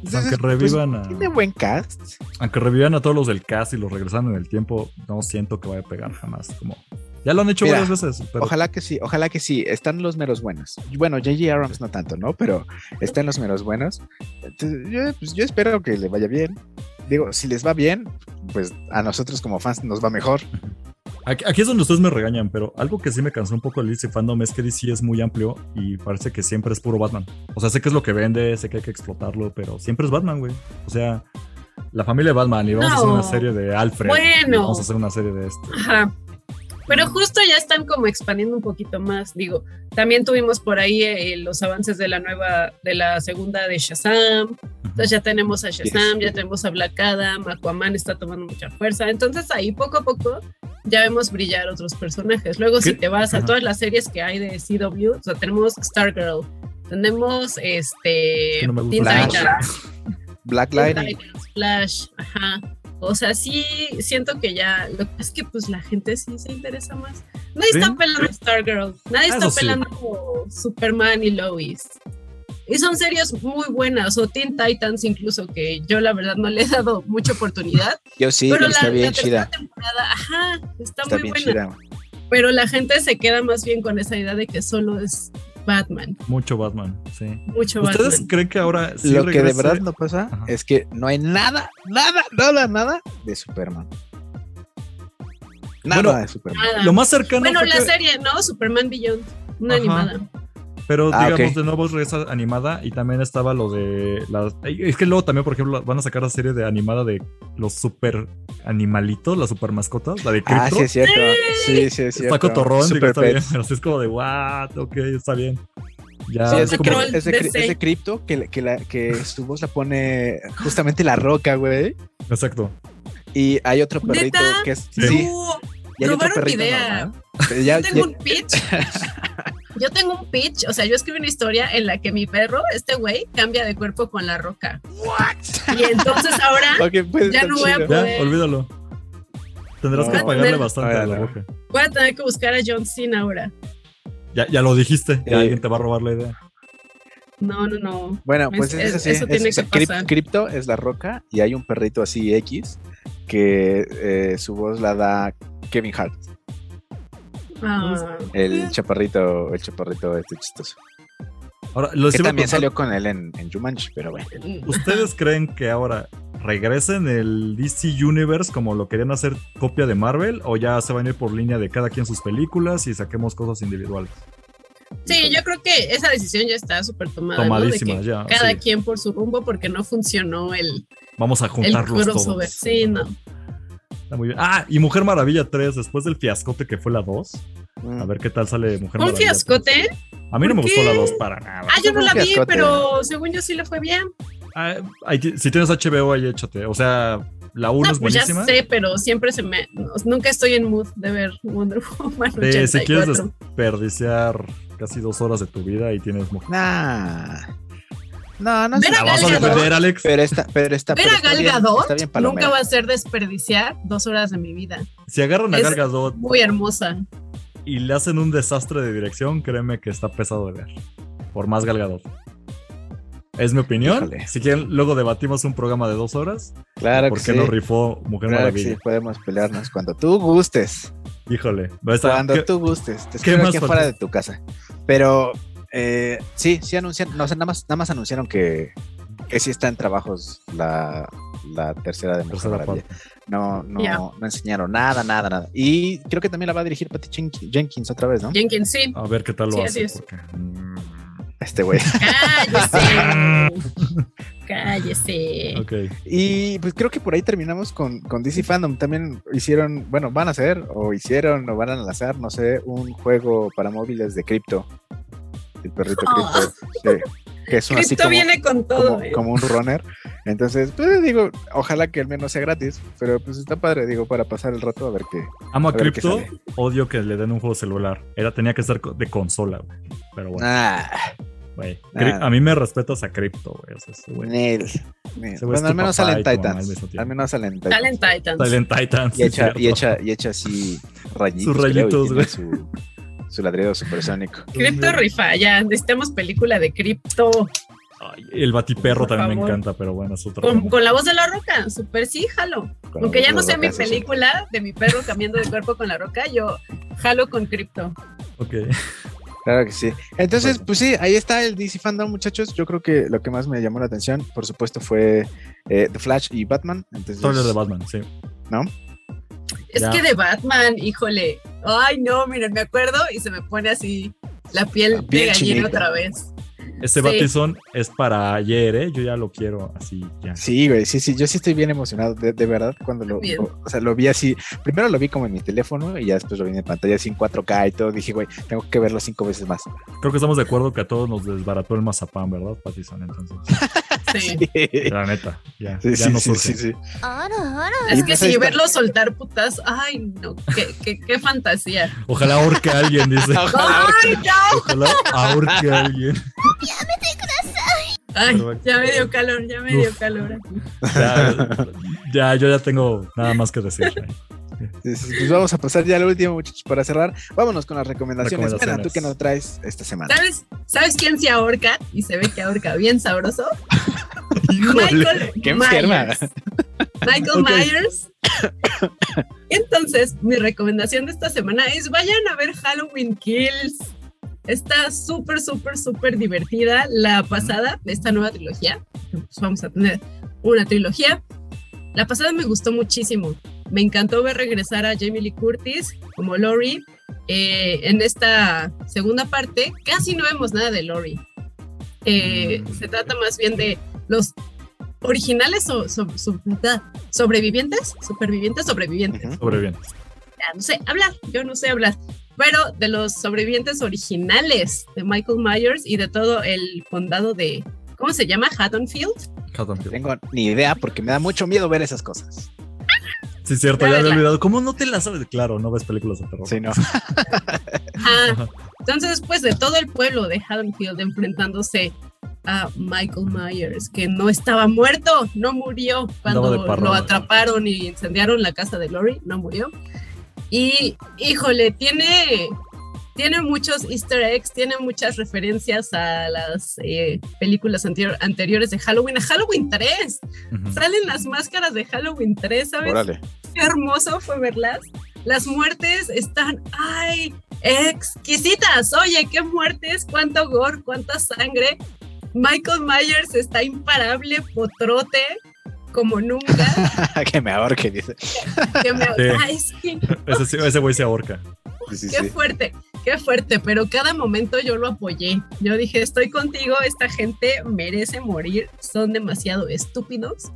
Pues aunque Entonces, revivan a- Tiene buen cast. Aunque revivan a todos los del cast y los regresan en el tiempo, no siento que vaya a pegar jamás. Como ya lo han hecho Mira, varias veces. Pero Ojalá que sí, ojalá que sí. Están los meros buenos. Bueno, J.J. Abrams no tanto, ¿no? Pero están los meros buenos. Entonces, yo, pues, yo espero que le vaya bien. Digo, si les va bien, pues a nosotros como fans nos va mejor. Aquí, aquí es donde ustedes me regañan, pero algo que sí me cansó un poco el DC fandom es que DC es muy amplio y parece que siempre es puro Batman. O sea, sé que es lo que vende, sé que hay que explotarlo, pero siempre es Batman, güey. O sea, la familia de Batman y vamos a hacer una serie de Alfred. Bueno. y Vamos a hacer una serie de este. Ajá. Pero justo ya están como expandiendo un poquito más. Digo, también tuvimos por ahí eh, los avances de la nueva, de la segunda de Shazam. Entonces ya tenemos a Shazam, ya tenemos a Black Adam, Aquaman está tomando mucha fuerza. Entonces ahí poco a poco ya vemos brillar otros personajes. Luego si te vas a todas las series que hay de CW, o sea, tenemos Stargirl, tenemos este Que no me gusta. Teen Flash. Titans, Black Lightning. Titans, Flash, ajá. O sea, sí siento que ya, lo que es que pues la gente sí se interesa más. Nadie ¿Sí? está pelando Stargirl, nadie está eso sí. pelando Superman y Lois. Y son series muy buenas, o Teen Titans incluso, que yo la verdad no le he dado mucha oportunidad. Yo sí, pero está la, bien la tercera chida. temporada, ajá, está, Está muy bien buena. chida. Pero la gente se queda más bien con esa idea de que solo es Batman, Mucho Batman, sí. mucho ¿Ustedes Batman. creen que ahora sí Lo que de verdad no pasa Ajá. es que no hay nada, nada, nada, nada de Superman. Nada Bueno, de Superman. Nada. Lo más cercano Bueno, la que- serie, ¿no? Superman Beyond, una Ajá. animada. Pero Ah, digamos, de nuevo regresa animada y también estaba lo de las. Es que luego también, por ejemplo, van a sacar la serie de animada de los super animalitos, las super mascotas, la de Ah, Crypto. sí, es cierto. Sí, sí, es cierto. está cotorrón, digo, Super está bien, pero sí es como de, what, ok, está bien. Ya, Sí, es, como, es de, cri- DC. es de cripto que, la- que, la- que su voz la pone justamente la roca, güey. exacto. Y hay otro perrito ¿Neta? que es. Sí. Sí, No, y hay otro perrito idea. ya- yo tengo ya- un pitch. Yo tengo un pitch, o sea, yo escribí una historia en la que mi perro, este güey, cambia de cuerpo con la roca. Y entonces ahora Ok, puede Ya no voy a chido. Ya, Joder. olvídalo. Tendrás No. que pagarle Tener- bastante a la roca. voy a tener que buscar a John Cena ahora. Ya, ya lo dijiste, ya Eh. alguien te va a robar la idea. No, no, no. Bueno, pues Es- es, es- así. eso tiene es- que pasar. Crypto es la roca y hay un perrito así X que eh, su voz la da Kevin Hart, Ah. el chaparrito, el chaparrito este chistoso. Ahora, Que también salió con él en, en Jumanji, pero bueno. ¿ustedes creen que ahora regresen el DC Universe como lo querían hacer copia de Marvel o ya se van a ir por línea de cada quien sus películas y saquemos cosas individuales? Sí, yo creo que esa decisión ya está súper tomada. ¿no? De Tomadísima, que ya, Cada sí. quien por su rumbo porque no funcionó el, Vamos a juntarlos todos. Sí, no. Está muy bien. Ah, y Mujer Maravilla 3, después del fiascote que fue la 2. Mm. A ver qué tal sale Mujer ¿Un Maravilla. fiascote? 3. A mí no me ¿Por gustó la 2 para nada. Ah, yo no un la vi, fiascote. pero según yo sí le fue bien. Ah, hay si tienes HBO, ahí échate. O sea, la 1 No, es pues ya buenísima. sé, pero siempre se me. nunca estoy en mood de ver Wonder Woman De- si quieres 84. desperdiciar casi dos horas de tu vida y tienes mujer. Nah. No, no Ver sé. a ¿La vas a defender, Alex? Pero está, pero está, Ver pero a está Gal bien- Gadot bien nunca va a ser desperdiciar dos horas de mi vida. Si agarran a Es- Gal Gadot Muy hermosa. y le hacen un desastre de dirección, créeme que está pesado de ver. Por más Gal Gadot. Es mi opinión. Híjole. Si quieren, luego debatimos un programa de dos horas. Claro ¿Por que qué sí. no rifó Mujer Claro que Maravilla? sí, podemos pelearnos cuando tú gustes. Híjole. Cuando ¿qué- tú gustes. Te qué espero más aquí afuera falta? de tu casa. Pero eh, sí, sí anunciaron, no, o sea, nada más, nada más anunciaron que, que sí está en trabajos la, la tercera de Mujer Maravilla. No, no, no enseñaron nada, nada, nada. Y creo que también la va a dirigir Patty Jen- Jenkins otra vez, ¿no? Jenkins, sí. A ver qué tal lo Sí, hace. así es. porque, mm, Este güey. Cállese. Cállese. ok. Y pues creo que por ahí terminamos con, con DC Fandom. También hicieron, bueno, van a hacer, o hicieron, o van a lanzar, no sé, un juego para móviles de cripto. El perrito Oh. Sí. Que es un así como, viene con todo. como, eh. como un runner. Entonces, pues digo, ojalá que al menos sea gratis. Pero pues está padre, digo, para pasar el rato a ver qué. Amo a A Crypto, odio que le den un juego celular. Era, tenía que ser co- de consola, güey. Pero bueno, Ah, ah. A mí me respetas a Crypto, güey. O sea, ese güey. Nel. Nel. Ese güey es Bueno, al menos salen mamá al Titans. Al menos salen Titans. Talent Titans. Silent Titans. Y sí, echa, y echa, y echa así rayitos. Sus rayitos, güey. Su, su ladrido supersónico. Cripto rifa, ya. Necesitamos película de cripto. Ay, el batiperro Por también me encanta, pero bueno, es otro Con, la voz de la roca. Super sí, jalo. Con Aunque ya no sea mi sí, película de mi perro cambiando de cuerpo con la roca, yo jalo con cripto. Ok. Claro que sí. Entonces, pues sí, ahí está el DC Fandom, muchachos. Yo creo que lo que más me llamó la atención, por supuesto, fue eh, The Flash y Batman. Entonces, Trailer de Batman, sí. ¿no? Es Ya. que de Batman, híjole. Ay, no, miren, me acuerdo y se me pone así la piel, La piel de gallina chinita. otra vez. Ese Sí. Batison es para ayer, ¿eh? Yo ya lo quiero así, ya. Sí, güey, sí, sí, yo sí estoy bien emocionado, de, de verdad, cuando lo, o sea, lo vi así, primero lo vi como en mi teléfono y ya después lo vi en pantalla así en 4K y todo, dije, güey, tengo que verlo cinco veces más. Creo que estamos de acuerdo que a todos nos desbarató el mazapán, ¿verdad, Patison? Entonces, Sí. la neta, ya, Sí, ya sí, sí, surge. sí, sí. Es que pues si está. verlo soltar putas, ay, no, qué, qué, qué fantasía. Ojalá ahorque a alguien, dice. ¡Ay, no! Ojalá ahorque a alguien. Ay, Perfecto. ya me dio calor, ya me dio calor. Ya, ya, yo ya tengo nada más que decir. Pues vamos a pasar ya al último, muchachos, para cerrar. Vámonos con las recomendaciones. Recomendaciones. ¿tú qué nos traes esta semana? ¿Sabes, ¿Sabes quién se ahorca? Y se ve que ahorca bien sabroso. Michael qué. Myers. Michael. Myers. Entonces, mi recomendación de esta semana es vayan a ver Halloween Kills. Está súper, súper, súper divertida. La pasada, de esta nueva trilogía, pues vamos a tener una trilogía. La pasada me gustó muchísimo. Me encantó ver regresar a Jamie Lee Curtis como Laurie. Eh, en esta segunda parte, casi no vemos nada de Laurie. Eh, Mm. Se trata más bien de los originales o so- so- sobrevivientes, supervivientes, sobrevivientes. Ujú. Sobre bien. Ya no sé hablar, yo no sé hablar, pero de los sobrevivientes originales de Michael Myers y de todo el condado de, ¿cómo se llama? Haddonfield. No tengo ni idea porque me da mucho miedo ver esas cosas. Sí, cierto, Ya ya había verla. olvidado. ¿Cómo no te la sabes? Claro, no ves películas de terror. Sí, no. Ajá. Entonces, después de todo el pueblo de Haddonfield enfrentándose a Michael Myers, que no estaba muerto, no murió cuando lo atraparon y incendiaron la casa de Lori, no murió. Y, híjole, tiene, tiene muchos easter eggs, tiene muchas referencias a las eh, películas anterior- anteriores de Halloween, a Halloween 3. Ujú. Salen las máscaras de Halloween 3, ¿sabes? Órale. qué hermoso fue verlas. Las muertes están, ay, exquisitas. Oye, qué muertes, cuánto gore, cuánta sangre. Michael Myers está imparable, potrote, como nunca. que me ahorque, dice. Que me- Sí. Ay, es que Ese, sí- ese güey se ahorca. Sí, sí, qué sí. fuerte, qué fuerte, pero cada momento yo lo apoyé. Yo dije, estoy contigo, esta gente merece morir, son demasiado estúpidos.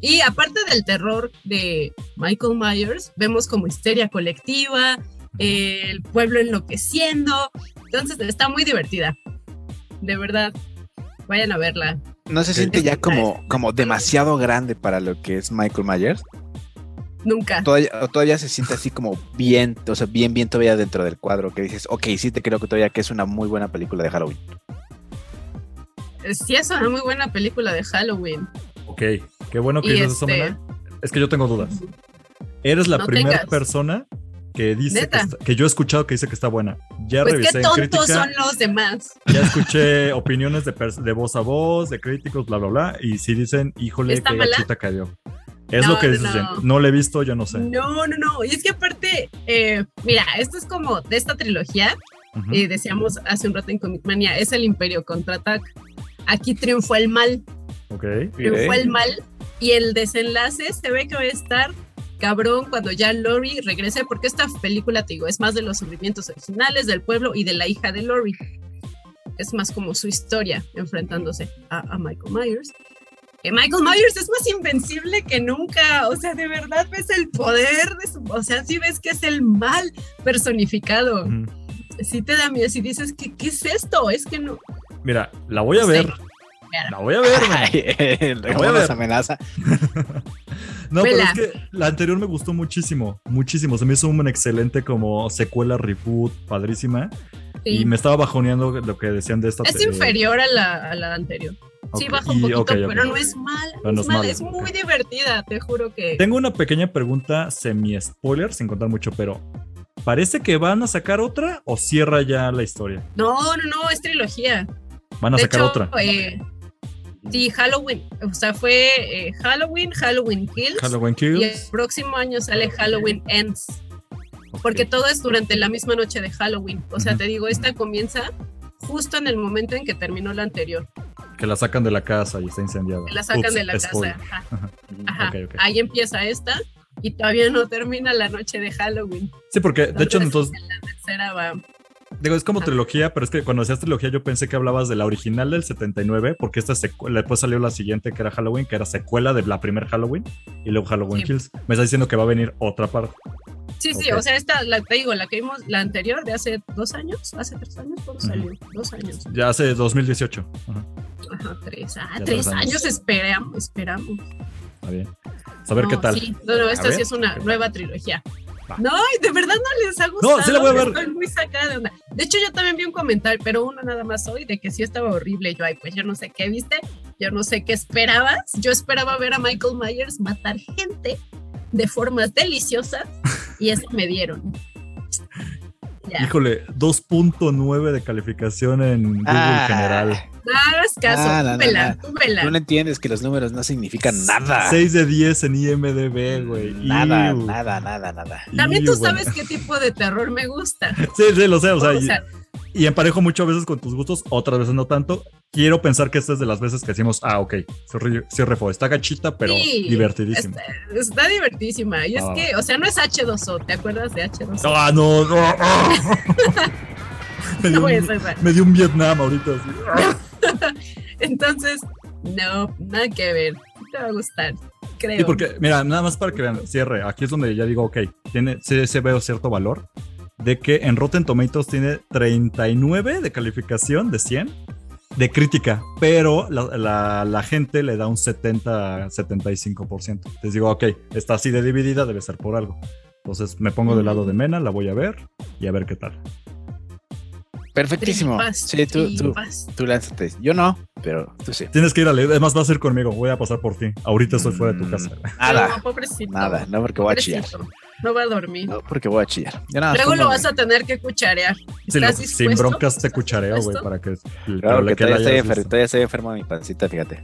Y aparte del terror de Michael Myers, vemos como histeria colectiva, el pueblo enloqueciendo, entonces está muy divertida. De verdad, vayan a verla. ¿No se siente ya como, como demasiado grande para lo que es Michael Myers? Nunca. Todavía, o todavía se siente así como bien, o sea, bien, bien todavía dentro del cuadro, que dices, ok, sí te creo que todavía que es una muy buena película de Halloween. Sí, es una muy buena película de Halloween. Ok, qué bueno que dices eso, este- Mena. Es que yo tengo dudas. Eres la No primera persona que dice que, está- que yo he escuchado que dice que está buena. Ya Pues revisé qué en tontos crítica, son los demás. ya escuché opiniones de, de voz a voz, de críticos, bla, bla, bla, y sí dicen, híjole, ¿Está qué mala? gachita cayó. Es No, lo que no, dicen. no. No la he visto, yo no sé. No, no, no. Y es que aparte, eh, mira, esto es como de esta trilogía, eh, decíamos hace un rato en Comic Mania, es el Imperio contraataca. Aquí triunfó el mal, Ok. triunfó el mal y el desenlace se ve que va a estar cabrón cuando ya Lori regrese, porque esta película, te digo, es más de los sufrimientos originales del pueblo y de la hija de Lori. Es más como su historia enfrentándose a, a Michael Myers. Que Michael Myers es más invencible que nunca, o sea, de verdad ves el poder de su, o sea, sí ves que es el mal personificado. Ujú. Sí te da miedo, si dices que qué es esto, es que no. Mira, la voy a Sí. ver. Mira. La voy a ver. Ay, voy a ¿Cómo nos ver. amenaza? No, pero es que la anterior me gustó muchísimo, muchísimo. Se me hizo un excelente como secuela, reboot, padrísima. Sí. Y me estaba bajoneando lo que decían de esta. Es eh, inferior a la, a la anterior. Sí, baja un poquito, pero no es no no es muy divertida, te juro que. Tengo una pequeña pregunta semi-spoiler, sin contar mucho, pero ¿parece que van a sacar otra o cierra ya la historia? No, no, no, es trilogía. Van a de sacar hecho, otra. eh, sí, Halloween. O sea, fue eh, Halloween, Halloween Kills. Halloween Y el Kills. próximo año sale Halloween Ends. Porque todo es durante la misma noche de Halloween. O sea, te digo, esta comienza justo en el momento en que terminó la anterior. Que la sacan de la casa y está incendiada. Que la sacan Ups, de la spoiler. casa. Ajá. Ahí empieza esta y todavía no termina la noche de Halloween. Sí, porque de hecho, entonces, la tercera va. digo, es como Ajá. trilogía, pero es que cuando decías trilogía yo pensé que hablabas de la original del 79, porque esta secuela, después salió la siguiente que era Halloween, que era secuela de la primer Halloween, y luego Halloween Sí. Kills. Me está diciendo que va a venir otra parte. Sí, sí, Ok. o sea, esta, la, te digo, la que vimos, la anterior de hace dos años, hace tres años, ¿cuándo salió? Dos años. Ya hace 2018. Ajá, Ajá, tres. Ah, Ya tres años. años esperamos, esperamos. está bien. A ver No, qué tal. Sí, no, no, esta sí es una nueva trilogía. Va. No, de verdad no les ha gustado. sí la voy a ver. Estoy muy sacada de onda. De hecho, yo también vi un comentario, pero uno nada más hoy, de que sí estaba horrible. Yo, ay, pues yo no sé qué viste, yo no sé qué esperabas. Yo esperaba ver a Michael Myers matar gente de formas deliciosas y eso me dieron. Ya. Híjole, 2.9 de calificación en Google Ah. general. No hagas caso, Ah, no, tú no, vela, no. tú entiendes que los números no significan nada. 6 de 10 en IMDB, güey. Nada, Iu. nada, nada, nada. También Iu, tú bueno. sabes qué tipo de terror me gusta. Sí, sí, lo sé, o sea, O sea, y, emparejo mucho a veces con tus gustos, otras veces no tanto. Quiero pensar que esta es de las veces que decimos, ah, ok, sí, re- sí refo, está gachita, pero Sí, divertidísima. está, está divertísima. Y es Ah. que, o sea, no es H2O, ¿te acuerdas de H2O? Ah, no, no. ah. me, dio No un, es me dio un Vietnam ahorita. así. Entonces, no, nada que ver. Sí Te va a gustar, creo. Y porque, mira, nada más para que vean, cierre, aquí es donde ya digo, ok, tiene, sí, sí veo cierto valor, de que en Rotten Tomatoes tiene 39 de calificación de 100 de crítica, pero la, la- la gente le da un 70-75%. Les digo, ok, está así de dividida, debe ser por algo. Entonces me pongo del lado de Mena, la voy a ver y a ver qué tal. Perfectísimo. Tripas, Sí, tú, tú, tú lánzate. Yo no, pero tú sí. Tienes que ir a leer, además va a ser conmigo, voy a pasar por ti. Ahorita estoy fuera de tu Mm, casa. Nada, No, pobrecito. nada, no porque voy a chillar. No va a dormir. No porque voy a chillar. Nada, Luego lo vas a tener que cucharear. Sí, lo- ¿Estás sin broncas te ¿Estás cuchareo, güey, para que Claro pero que todavía estoy, enfer- todavía estoy enfermo de mi pancita, fíjate.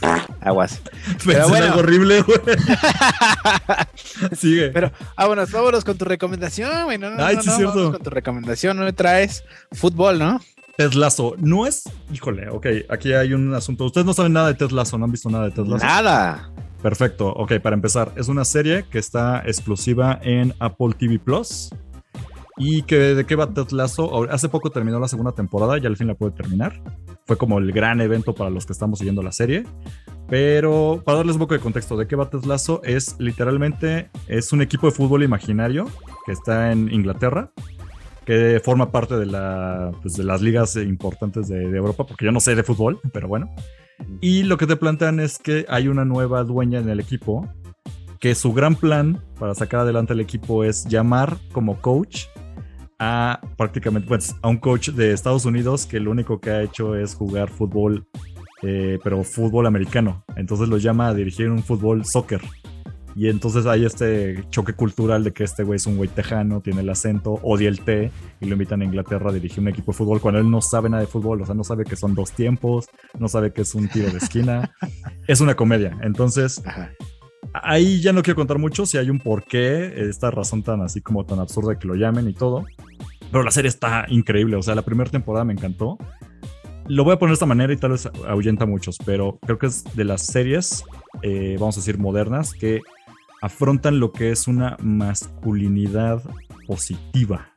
Aguas. En bueno. algo horrible, güey. Sigue. Pero vámonos, vámonos con tu recomendación, güey. No, no, Ay, no, sí, no, cierto. vámonos con tu recomendación. No me traes fútbol, ¿no? Ted Lasso, no es, híjole, ok, aquí hay un asunto. Ustedes no saben nada de Ted Lasso, no han visto nada de Ted Lasso. Nada. Perfecto, ok, para empezar, es una serie que está exclusiva en Apple TV Plus. ¿Y que, de qué va Ted Hace poco terminó la segunda temporada, ya al fin la puede terminar. Fue como el gran evento para los que estamos siguiendo la serie. Pero para darles un poco de contexto, ¿de qué va Ted? Es literalmente, es un equipo de fútbol imaginario que está en Inglaterra, que forma parte de, pues, las ligas importantes de, de Europa, porque yo no sé de fútbol, pero bueno. Y lo que te plantean es que hay una nueva dueña en el equipo, que su gran plan para sacar adelante el equipo es llamar como coach a prácticamente, pues, a un coach de Estados Unidos que lo único que ha hecho es jugar fútbol, eh, pero fútbol americano. Entonces lo llama a dirigir un fútbol soccer. Y entonces hay este choque cultural de que este güey es un güey tejano, tiene el acento, odia el té y lo invitan a Inglaterra a dirigir un equipo de fútbol cuando él no sabe nada de fútbol, o sea, no sabe que son dos tiempos, no sabe que es un tiro de esquina. es una comedia. Entonces, Ajá. ahí ya no quiero contar mucho si hay un porqué, esta razón tan así como tan absurda que lo llamen y todo. Pero la serie está increíble, o sea, la primera temporada me encantó. Lo voy a poner de esta manera y tal vez ahuyenta a muchos, pero creo que es de las series, eh, vamos a decir, modernas, que afrontan lo que es una masculinidad positiva.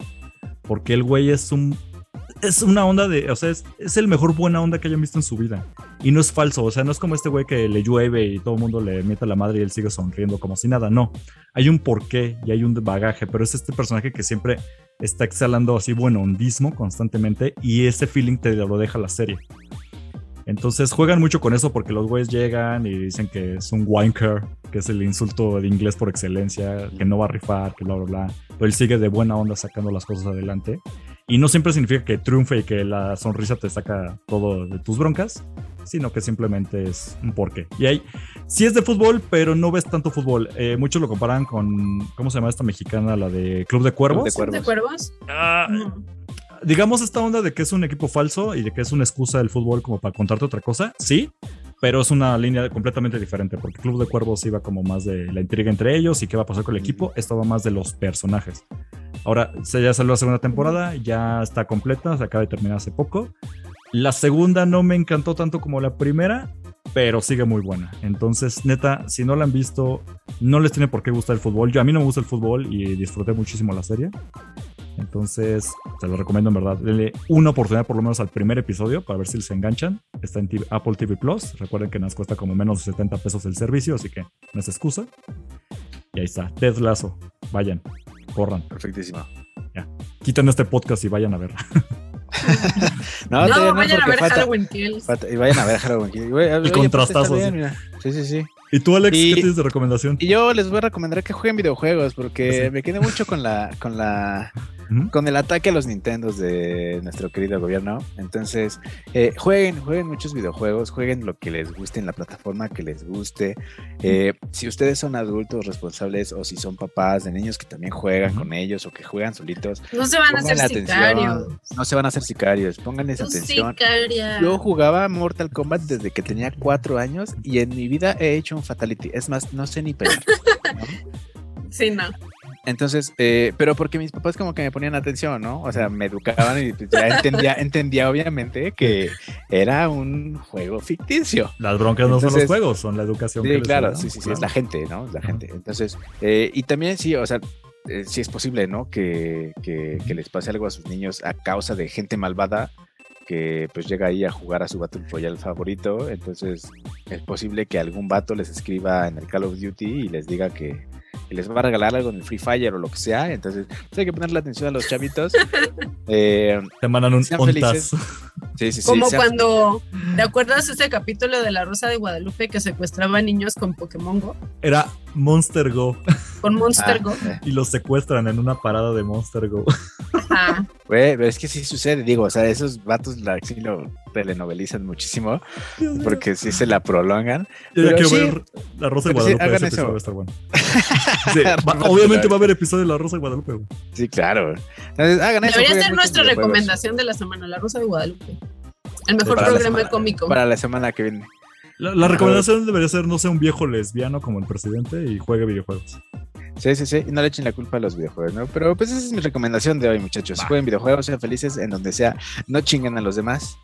Porque el güey es un... Es una onda de... O sea, es, es el mejor buena onda que hayan visto en su vida. Y no es falso, o sea, no es como este güey que le llueve y todo el mundo le mete la madre y él sigue sonriendo como si nada, no. Hay un porqué y hay un bagaje, pero es este personaje que siempre está exhalando así buen hondismo constantemente y ese feeling te lo deja la serie. Entonces juegan mucho con eso porque los güeyes llegan y dicen que es un wanker, que es el insulto de inglés por excelencia, que no va a rifar, que bla, bla, bla. Pero él sigue de buena onda sacando las cosas adelante. Y no siempre significa que triunfe y que la sonrisa te saca todo de tus broncas, sino que simplemente es un porqué. Y ahí, sí es de fútbol, pero no ves tanto fútbol. Eh, muchos lo comparan con, ¿cómo se llama esta mexicana? La de Club de Cuervos. de ¿Son de cuervos? Ah, No. Digamos esta onda de que es un equipo falso y de que es una excusa del fútbol como para contarte otra cosa, sí, pero es una línea completamente diferente porque Club de Cuervos iba como más de la intriga entre ellos y qué va a pasar con el equipo, esto va más de los personajes. Ahora, ya salió la segunda temporada, ya está completa, se acaba de terminar hace poco. La segunda no me encantó tanto como la primera, pero sigue muy buena. Entonces, neta, si no la han visto, no les tiene por qué gustar el fútbol. Yo a mí no me gusta el fútbol y disfruté muchísimo la serie. Entonces, te lo recomiendo en verdad. Denle una oportunidad por lo menos al primer episodio para ver si se enganchan. Está en TV Apple TV Plus. Recuerden que nos cuesta como menos de 70 pesos el servicio, así que no es excusa. Y ahí está, Ted Lazo. Vayan, corran, Perfectísimo. quiten este podcast y vayan a ver. No, No, todavía vayan a porque ver falta- Halloween Kills. falta- y vayan a ver Halloween. Kills. Oye, pues, contrastazo, está bien, sí. mira. Sí, sí, sí. ¿Y tú, Alex, Y- qué tienes de recomendación? Y yo les voy a recomendar que jueguen videojuegos porque Sí. me quedé mucho con la, con la, Con el ataque a los Nintendos de nuestro querido gobierno. Entonces, eh, jueguen, jueguen muchos videojuegos, jueguen lo que les guste en la plataforma que les guste. Eh, si ustedes son adultos responsables o si son papás de niños que también juegan con ellos o que juegan solitos, No se van a hacer sicarios. No se van a hacer sicarios, pónganles atención. Yo jugaba Mortal Kombat desde que tenía cuatro años y en mi vida he hecho un fatality. Es más, no sé ni pelear. ¿no? Sí, no. Entonces, eh, pero porque mis papás como que me ponían atención, ¿no? O sea, me educaban y pues, ya entendía, entendía obviamente que era un juego ficticio. Las broncas no son los juegos, son la educación que Sí, les claro, sí, sí, sí, es la gente, ¿no? Es la gente. Entonces, eh, y también sí, o sea, eh, sí es posible, ¿no? Que, que, que les pase algo a sus niños a causa de gente malvada que pues llega ahí a jugar a su Battle Royale favorito. Entonces, es posible que algún vato les escriba en el Call of Duty y les diga que, que les va a regalar algo en el Free Fire o lo que sea. Entonces, pues, hay que ponerle atención a los chavitos. Eh, Te mandan un ontas. Sí, sí, sí. Como cuando, ¿te acuerdas ese capítulo de La Rosa de Guadalupe que secuestraba niños con Pokémon Go? Era Monster Go Con Monster ah, Go. eh, y los secuestran en una parada de Monster Go. Ajá. Güey, pero es que sí sucede, digo, o sea, esos vatos la, sí lo telenovelizan muchísimo, porque sí se la prolongan. Yo ya pero quiero sí, ver La Rosa de sí, Guadalupe. hagan ese episodio eso. va a estar bueno. Sí, va- obviamente va a haber episodio de La Rosa de Guadalupe. güey. Sí, claro. Entonces, hagan eso. Debería ser nuestra recomendación de la semana, La Rosa de Guadalupe. El mejor programa semana- cómico. Para la semana que viene. La, la recomendación debería ser no sea un viejo lesbiano como el presidente y juegue videojuegos. Sí, sí, sí. Y no le echen la culpa a los videojuegos, ¿no? Pero pues esa es mi recomendación de hoy, muchachos. Va. Jueguen videojuegos, sean felices en donde sea. No chinguen a los demás.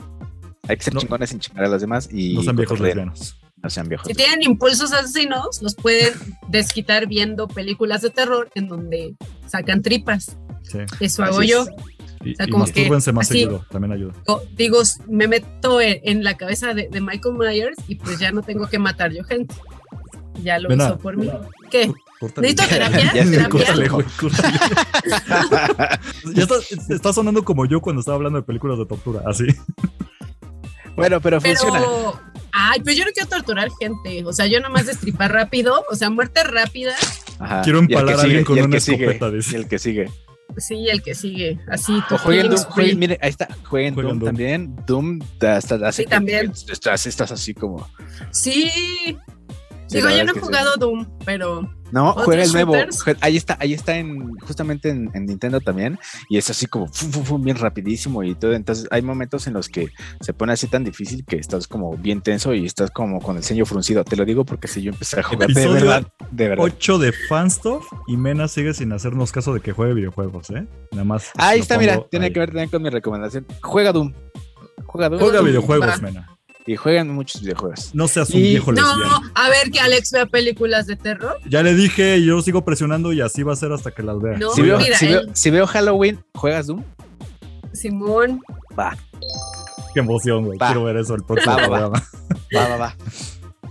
Hay que ser No. chingones sin chingar a los demás y No sean viejos lesbianos. No sean viejos. Si tienen impulsos asesinos, los pueden desquitar viendo películas de terror en donde sacan tripas. Sí. Eso Así hago es. Yo. Y, O sea, y como que mastúrbense más así- seguido, también ayuda. Digo- Digo, me meto en, en la cabeza de, de Michael Myers y pues ya no tengo que matar yo gente. Ya lo Ven hizo por mí. ¿Qué? Córtale. ¿Necesito terapia? Ya se ¿Terapia? Córtale, güey, córtale. ya está, está sonando como yo cuando estaba hablando de películas de tortura, así. Bueno, pero funciona. Pero, ay, pues yo no quiero torturar gente. O sea, yo nomás destripar rápido. O sea, muerte rápida. Ajá. Quiero empalar a sigue, alguien con una sigue, escopeta, dice. Y el que sigue. Sí, el que sigue. Así, tu O jueguen Doom, jueguen- mire, ahí está, jueguen, Jueguen Doom, Doom. también. Doom hasta hace Sí, que también. Estás, estás así como. Sí. Sí, Digo, yo no he sí. jugado Doom, pero No, ¿Otros juega el nuevo. Ahí está, ahí está en justamente en, en Nintendo también. Y es así como fum, fum, fum, bien rapidísimo y todo. Entonces hay momentos en los que se pone así tan difícil que estás como bien tenso y estás como con el ceño fruncido. Te lo digo porque si yo empecé a jugar de verdad, de verdad. 8 de Fanstuff y Mena sigue sin hacernos caso de que juegue videojuegos, ¿eh? Nada más. Ahí está, mira, tiene ahí. que ver también con mi recomendación. Juega Doom. Juega Doom. Juega Doom, videojuegos, va. Mena. Y juegan muchos videojuegos. No seas un Y- viejo no, lesbiano. a ver que Alex vea películas de terror. Ya le dije, y yo sigo presionando y así va a ser hasta que las vea. No, Si veo, mira, si, veo, él- si veo Halloween, ¿juegas Doom? Simón. Va, Qué emoción, güey. Quiero ver eso el próximo Va, va, va. programa. va, va, va.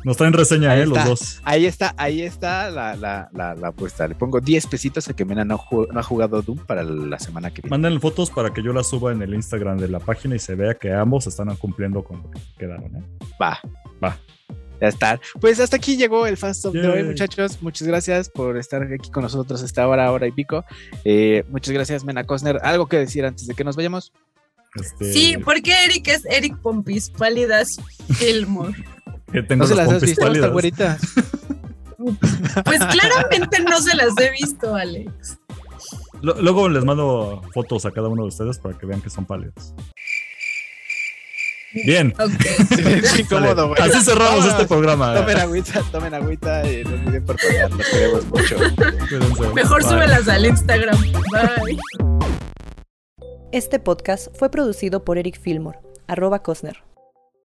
Nos traen reseña, Ahí ¿eh? Los dos. Ahí está, ahí está la, la, la, la apuesta. Le pongo 10 pesitos a que Mena no, ha jugado Doom para la semana que viene. Manden fotos para que yo las suba en el Instagram de la página y se vea que ambos están cumpliendo con lo que quedaron, ¿eh? Va. Va. Ya está. Pues hasta aquí llegó el Fast Stop de hoy, muchachos. Muchas gracias por estar aquí con nosotros esta hora, hora y pico. Eh, muchas gracias, Mena Cosner. ¿Algo que decir antes de que nos vayamos? Este, Sí, porque Eric es Eric Pompis, pálidas Gilmore. Que tengo No se las has visto, esta pálidas. güerita. Pues claramente no se las he visto, Alex. Luego les mando fotos a cada uno de ustedes para que vean que son pálidas. Bien. Incómodo, güey. Así cerramos Vámonos. este programa. Tomen agüita, tomen agüita y no olviden por favor, los queremos mucho. Cuídense. Mejor Bye. súbelas al Instagram. Bye. Este podcast fue producido por Eric Fillmore, arroba Cosner.